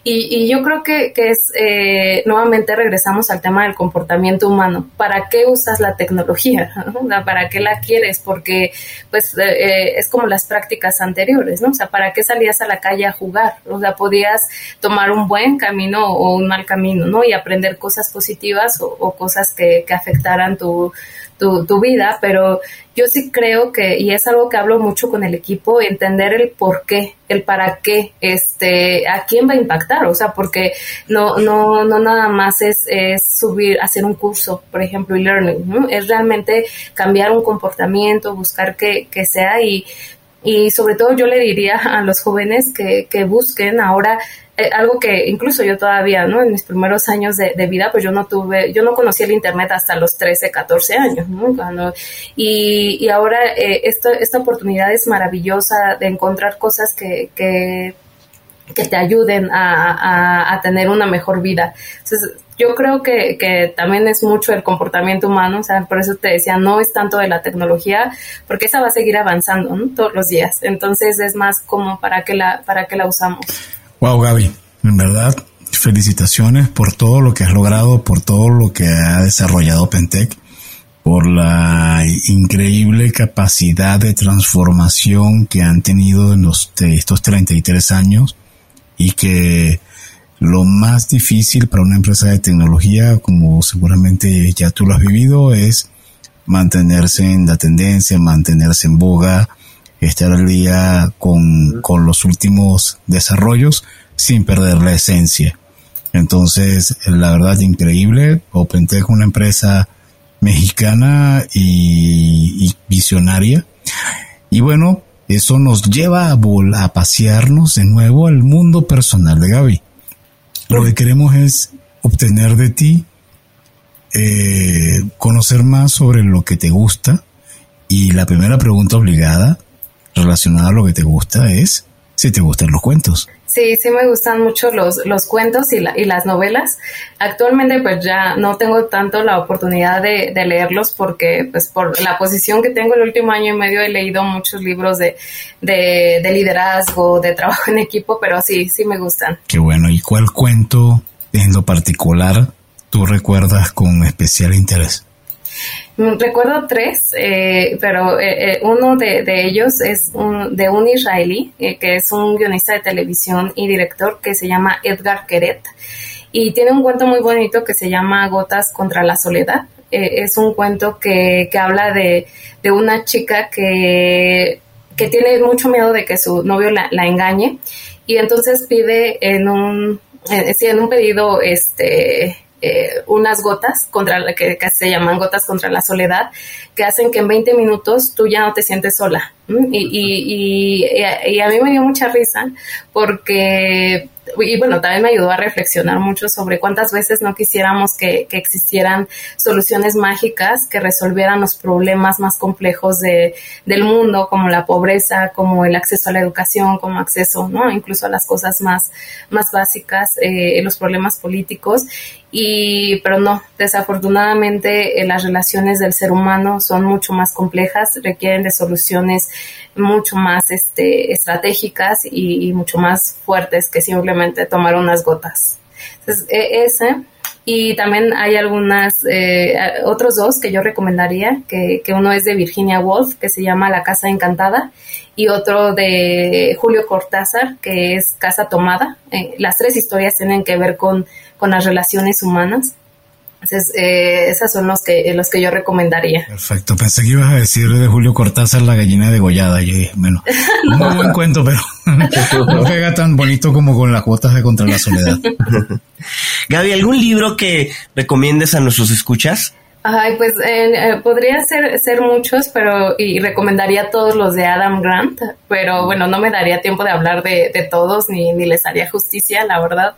Y, yo creo que, es, eh, nuevamente regresamos al tema del comportamiento humano. ¿Para qué usas la tecnología? ¿Para qué la quieres? Porque, pues, eh, eh, es como las prácticas anteriores, ¿no? O sea, ¿para qué salías a la calle a jugar? O sea, podías tomar un buen camino o un mal camino, ¿no? Y aprender cosas positivas o, cosas que, que afectaran tu, tu, vida, pero yo sí creo que, y es algo que hablo mucho con el equipo, entender el por qué, el para qué, este, a quién va a impactar, o sea, porque no, no, no nada más es, es subir, hacer un curso, por ejemplo, e-learning, es realmente cambiar un comportamiento, buscar que, que sea y, y sobre todo yo le diría a los jóvenes que, que busquen ahora eh, algo que incluso yo todavía, ¿no? En mis primeros años de, vida, pues yo no tuve, yo no conocí el Internet hasta los 13, 14 años, ¿no? y, y ahora eh, esta, esta oportunidad es maravillosa de encontrar cosas que, que que te ayuden a, a, tener una mejor vida. Entonces, yo creo que, que, también es mucho el comportamiento humano, o sea, por eso te decía, no es tanto de la tecnología, porque esa va a seguir avanzando todos los días. Entonces, es más como para qué la, para qué la usamos. Wow, Gaby, en verdad, felicitaciones por todo lo que has logrado, por todo lo que ha desarrollado Pentec por la increíble capacidad de transformación que han tenido en los, estos 33 años y que lo más difícil para una empresa de tecnología, como seguramente ya tú lo has vivido, es mantenerse en la tendencia, mantenerse en boga, estar al día con, con los últimos desarrollos sin perder la esencia. Entonces, la verdad, increíble. OpenTech, una empresa mexicana y, visionaria. Y bueno, eso nos lleva a, a pasearnos de nuevo al mundo personal de Gaby. Lo que queremos es obtener de ti, eh, conocer más sobre lo que te gusta. Y la primera pregunta obligada relacionada a lo que te gusta es si te gustan los cuentos. Sí, sí me gustan mucho los, los cuentos y, la, y las novelas. Actualmente pues ya no tengo tanto la oportunidad de, leerlos porque pues por la posición que tengo el último año y medio he leído muchos libros de, de, liderazgo, de trabajo en equipo, pero sí, sí me gustan. Qué bueno. ¿Y cuál cuento en lo particular tú recuerdas con especial interés? Mm, recuerdo tres, eh, pero eh, eh, uno de, ellos es un, de un israelí, que es un guionista de televisión y director que se llama Edgar Keret. Y tiene un cuento muy bonito que se llama Gotas contra la Soledad. es un cuento que, que habla de, de, una chica que, que, tiene mucho miedo de que su novio la, la engañe y entonces pide en un, en un pedido este, eh, unas gotas contra la que, se llaman gotas contra la soledad, que hacen que en 20 minutos tú ya no te sientes sola. Y, y, a mí me dio mucha risa porque y bueno, también me ayudó a reflexionar mucho sobre cuántas veces no quisiéramos que, existieran soluciones mágicas que resolvieran los problemas más complejos de, del mundo, como la pobreza, como el acceso a la educación, como acceso, ¿no? Incluso a las cosas más, más básicas, eh, los problemas políticos. Y, pero no, desafortunadamente eh, las relaciones del ser humano son mucho más complejas, requieren de soluciones mucho más este, estratégicas y, mucho más fuertes que simplemente tomar unas gotas. Entonces, e, ese. Y también hay algunas, eh, otros dos que yo recomendaría, que, que, uno es de Virginia Woolf, que se llama La Casa Encantada, y otro de Julio Cortázar, que es Casa Tomada. Eh, las tres historias tienen que ver con, con las relaciones humanas. Entonces, eh, esos son los que, los que yo recomendaría. Perfecto. Pensé que ibas a decir de Julio Cortázar la gallina degollada. Y dije, bueno, un muy buen cuento, pero no pega tan bonito como con las cuotas de Contra la Soledad. Gaby, ¿algún libro que recomiendes a nuestros escuchas? Ay, pues eh, podría ser, ser muchos, pero y recomendaría todos los de Adam Grant, pero bueno, no me daría tiempo de hablar de, de todos ni, ni les haría justicia, la verdad.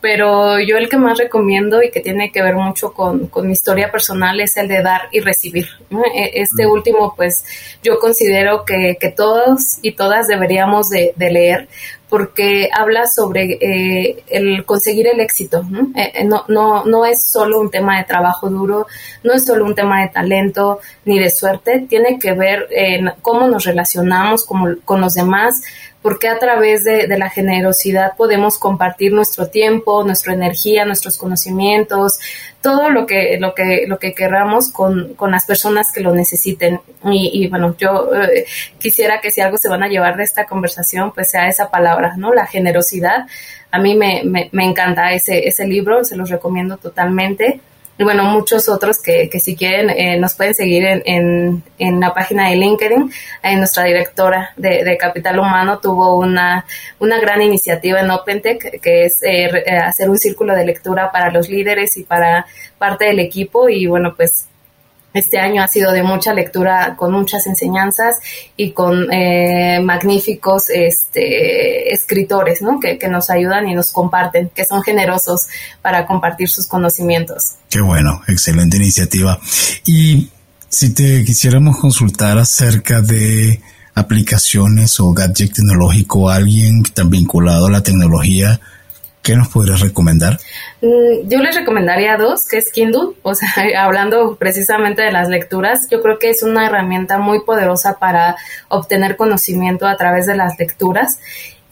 Pero yo el que más recomiendo y que tiene que ver mucho con, con mi historia personal es el de dar y recibir. E, este mm. último, pues yo considero que, que todos y todas deberíamos de, de leer porque habla sobre eh, el conseguir el éxito. Eh, eh, ¿no? no, no, es solo un tema de trabajo duro, no es solo un tema de talento ni de suerte, tiene que ver en cómo nos relacionamos con, con los demás, porque a través de, la generosidad podemos compartir nuestro tiempo, nuestra energía, nuestros conocimientos, todo lo que, lo que, lo que queramos con, las personas que lo necesiten. Y, bueno, yo eh, quisiera que si algo se van a llevar de esta conversación, pues sea esa palabra, ¿no? La generosidad. A mí me, me, me encanta ese, ese libro, se los recomiendo totalmente y bueno, muchos otros que, que si quieren eh, nos pueden seguir en, en, en, la página de LinkedIn. Eh, nuestra directora de, de, Capital Humano tuvo una, una gran iniciativa en OpenTech que es eh, hacer un círculo de lectura para los líderes y para parte del equipo y bueno, pues este año ha sido de mucha lectura, con muchas enseñanzas y con eh, magníficos este, escritores ¿no? que, que, nos ayudan y nos comparten, que son generosos para compartir sus conocimientos. Qué bueno, excelente iniciativa. Y si te quisiéramos consultar acerca de aplicaciones o gadget tecnológico, alguien tan vinculado a la tecnología, ¿qué nos podrías recomendar? Mm, yo les recomendaría dos, que es Kindle, o sea, hablando precisamente de las lecturas, yo creo que es una herramienta muy poderosa para obtener conocimiento a través de las lecturas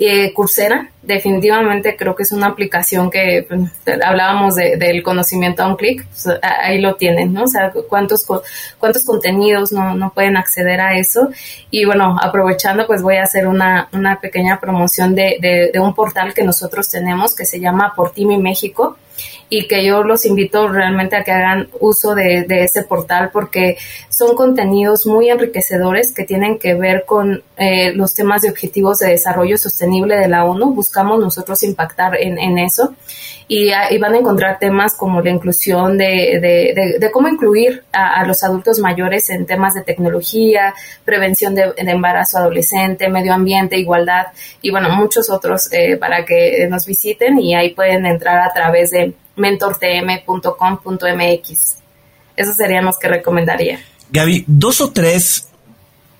eh, Coursera, definitivamente creo que es una aplicación que pues, hablábamos del conocimiento a un clic, pues, ahí lo tienen, ¿no? O sea, cuántos, cuántos contenidos no, no, pueden acceder a eso. Y bueno, aprovechando, pues voy a hacer una, una pequeña promoción de, de, de un portal que nosotros tenemos que se llama Por Ti México y que yo los invito realmente a que hagan uso de, ese portal porque son contenidos muy enriquecedores que tienen que ver con eh, los temas de objetivos de desarrollo sostenible de la ONU. Buscamos nosotros impactar en, eso y, van a encontrar temas como la inclusión de, de, cómo incluir a, los adultos mayores en temas de tecnología, prevención de, embarazo adolescente, medio ambiente, igualdad y bueno, muchos otros eh, para que nos visiten y ahí pueden entrar a través de mentortm.com.mx. Esos serían los que recomendaría. Gaby, dos o tres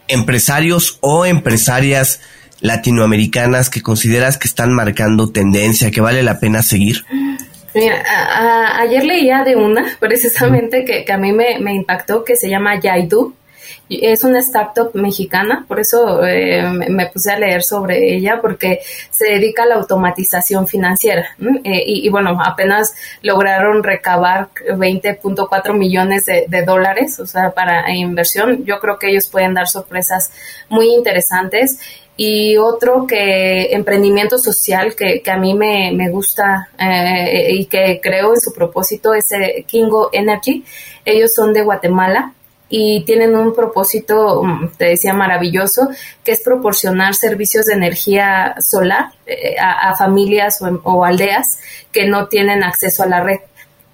empresarios o empresarias latinoamericanas que consideras que están marcando tendencia, que vale la pena seguir? Mira, ayer leía de una precisamente que, a mí me, me, impactó, que se llama Yaidu. Es una startup mexicana, por eso eh, me puse a leer sobre ella, porque se dedica a la automatización financiera. Eh, y, bueno, apenas lograron recabar 20.4 millones de, dólares, o sea, para inversión. Yo creo que ellos pueden dar sorpresas muy interesantes y otro que emprendimiento social que, a mí me, gusta eh, y que creo en su propósito es Kingo Energy. Ellos son de Guatemala y tienen un propósito, mm, te decía, maravilloso, que es proporcionar servicios de energía solar eh, a, familias o, aldeas que no tienen acceso a la red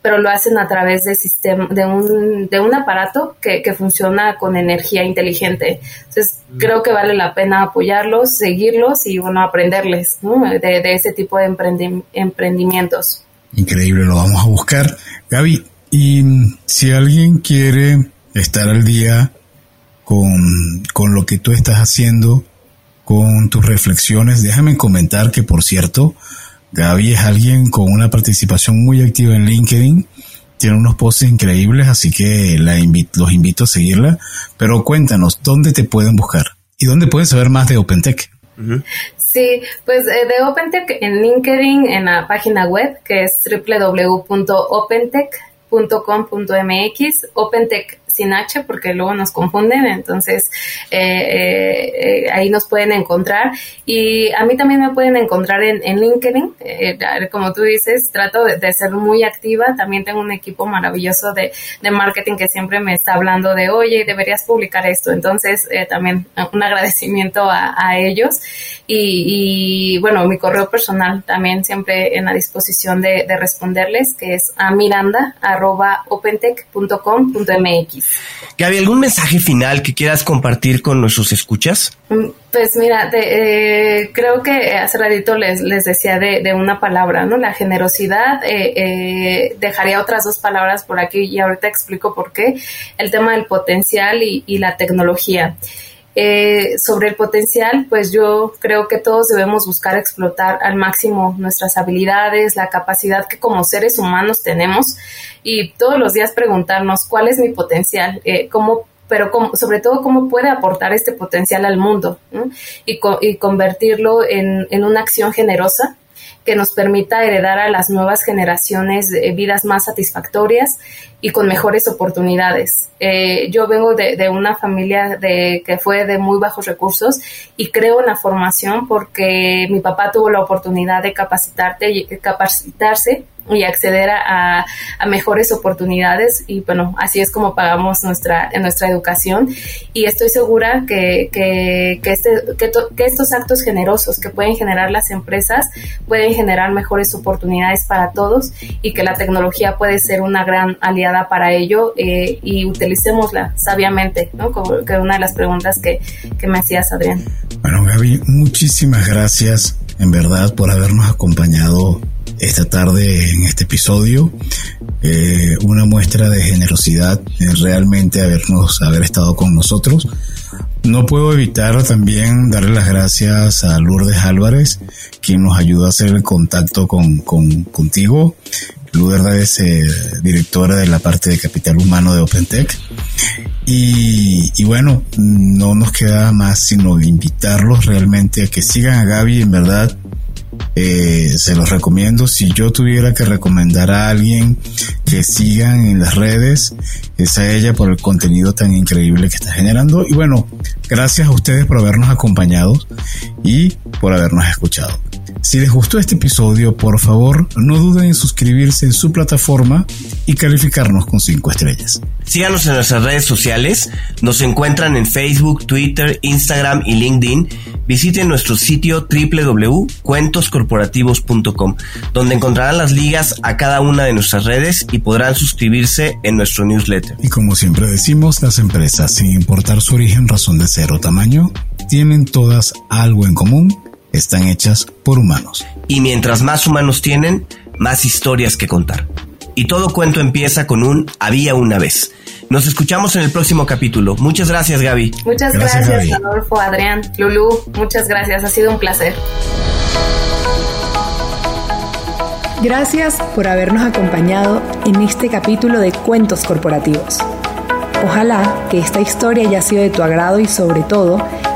pero lo hacen a través de, sistema, de, un, de un aparato que, funciona con energía inteligente. Entonces, mm. creo que vale la pena apoyarlos, seguirlos y, bueno, aprenderles de, ese tipo de emprendimientos. Increíble, lo vamos a buscar. Gaby, y si alguien quiere estar al día con, con lo que tú estás haciendo, con tus reflexiones. Déjame comentar que, por cierto, Gaby es alguien con una participación muy activa en LinkedIn. Tiene unos posts increíbles, así que la los invito a seguirla. Pero cuéntanos, ¿dónde te pueden buscar? ¿Y dónde pueden saber más de OpenTech? Sí, pues eh, de OpenTech en LinkedIn, en la página web que es www.opentech.com.mx, OpenTech sin H porque luego nos confunden, entonces eh, eh, eh, ahí nos pueden encontrar. Y a mí también me pueden encontrar en, LinkedIn, como tú dices, trato de, ser muy activa, también tengo un equipo maravilloso de, marketing que siempre me está hablando de, oye, deberías publicar esto, entonces también un agradecimiento a, ellos. Y, bueno, mi correo personal también siempre en la disposición de, responderles, que es a miranda arroba opentech.com.mx. Gaby, ¿algún mensaje final que quieras compartir con nuestros escuchas? Mm, pues mira, eh, creo que hace ratito les, les decía de, una palabra, ¿no? La generosidad, eh, eh, dejaría otras dos palabras por aquí y ahorita explico por qué. El tema del potencial y, y la tecnología. Eh, sobre el potencial, pues yo creo que todos debemos buscar explotar al máximo nuestras habilidades, la capacidad que como seres humanos tenemos y todos los días preguntarnos cuál es mi potencial, eh, cómo pero sobre todo cómo puede aportar este potencial al mundo y, y, convertirlo en, en, una acción generosa que nos permita heredar a las nuevas generaciones vidas más satisfactorias y con mejores oportunidades. Eh, yo vengo de, una familia de, que fue de muy bajos recursos y creo en la formación porque mi papá tuvo la oportunidad de capacitarte capacitarse y acceder a, mejores oportunidades y bueno, así es como pagamos nuestra, nuestra educación y estoy segura que, que, que, este, que, estos actos generosos que pueden generar las empresas pueden generar mejores oportunidades para todos y que la tecnología puede ser una gran aliada para ello eh, y utilicémosla sabiamente, ¿no? Como que una de las preguntas que, que me hacías, Adrián. Bueno, Gaby, muchísimas gracias en verdad por habernos acompañado esta tarde en este episodio. Eh, una muestra de generosidad, realmente habernos, haber estado con nosotros. no puedo evitar también darle las gracias a Lourdes Álvarez, quien nos ayudó a hacer el contacto con, contigo. Lourdes es eh, directora de la parte de capital humano de OpenTech. Y, y, bueno, no nos queda más sino invitarlos realmente a que sigan a Gaby, en verdad eh, se los recomiendo. Si yo tuviera que recomendar a alguien que sigan en las redes, es a ella por el contenido tan increíble que está generando. Y bueno, gracias a ustedes por habernos acompañado y por habernos escuchado. Si les gustó este episodio, por favor, no duden en suscribirse en su plataforma y calificarnos con 5 estrellas. Síganos en nuestras redes sociales, nos encuentran en Facebook, Twitter, Instagram y LinkedIn. Visiten nuestro sitio www.cuentoscorporativos.com, donde encontrarán las ligas a cada una de nuestras redes y podrán suscribirse en nuestro newsletter. Y como siempre decimos, las empresas, sin importar su origen, razón de ser o tamaño, tienen todas algo en común están hechas por humanos. Y mientras más humanos tienen, más historias que contar. Y todo cuento empieza con un había una vez. Nos escuchamos en el próximo capítulo. Muchas gracias, Gaby. Muchas gracias, Adolfo, Adrián, Lulú. Muchas gracias. Ha sido un placer. Gracias por habernos acompañado en este capítulo de Cuentos Corporativos. Ojalá que esta historia haya sido de tu agrado y sobre todo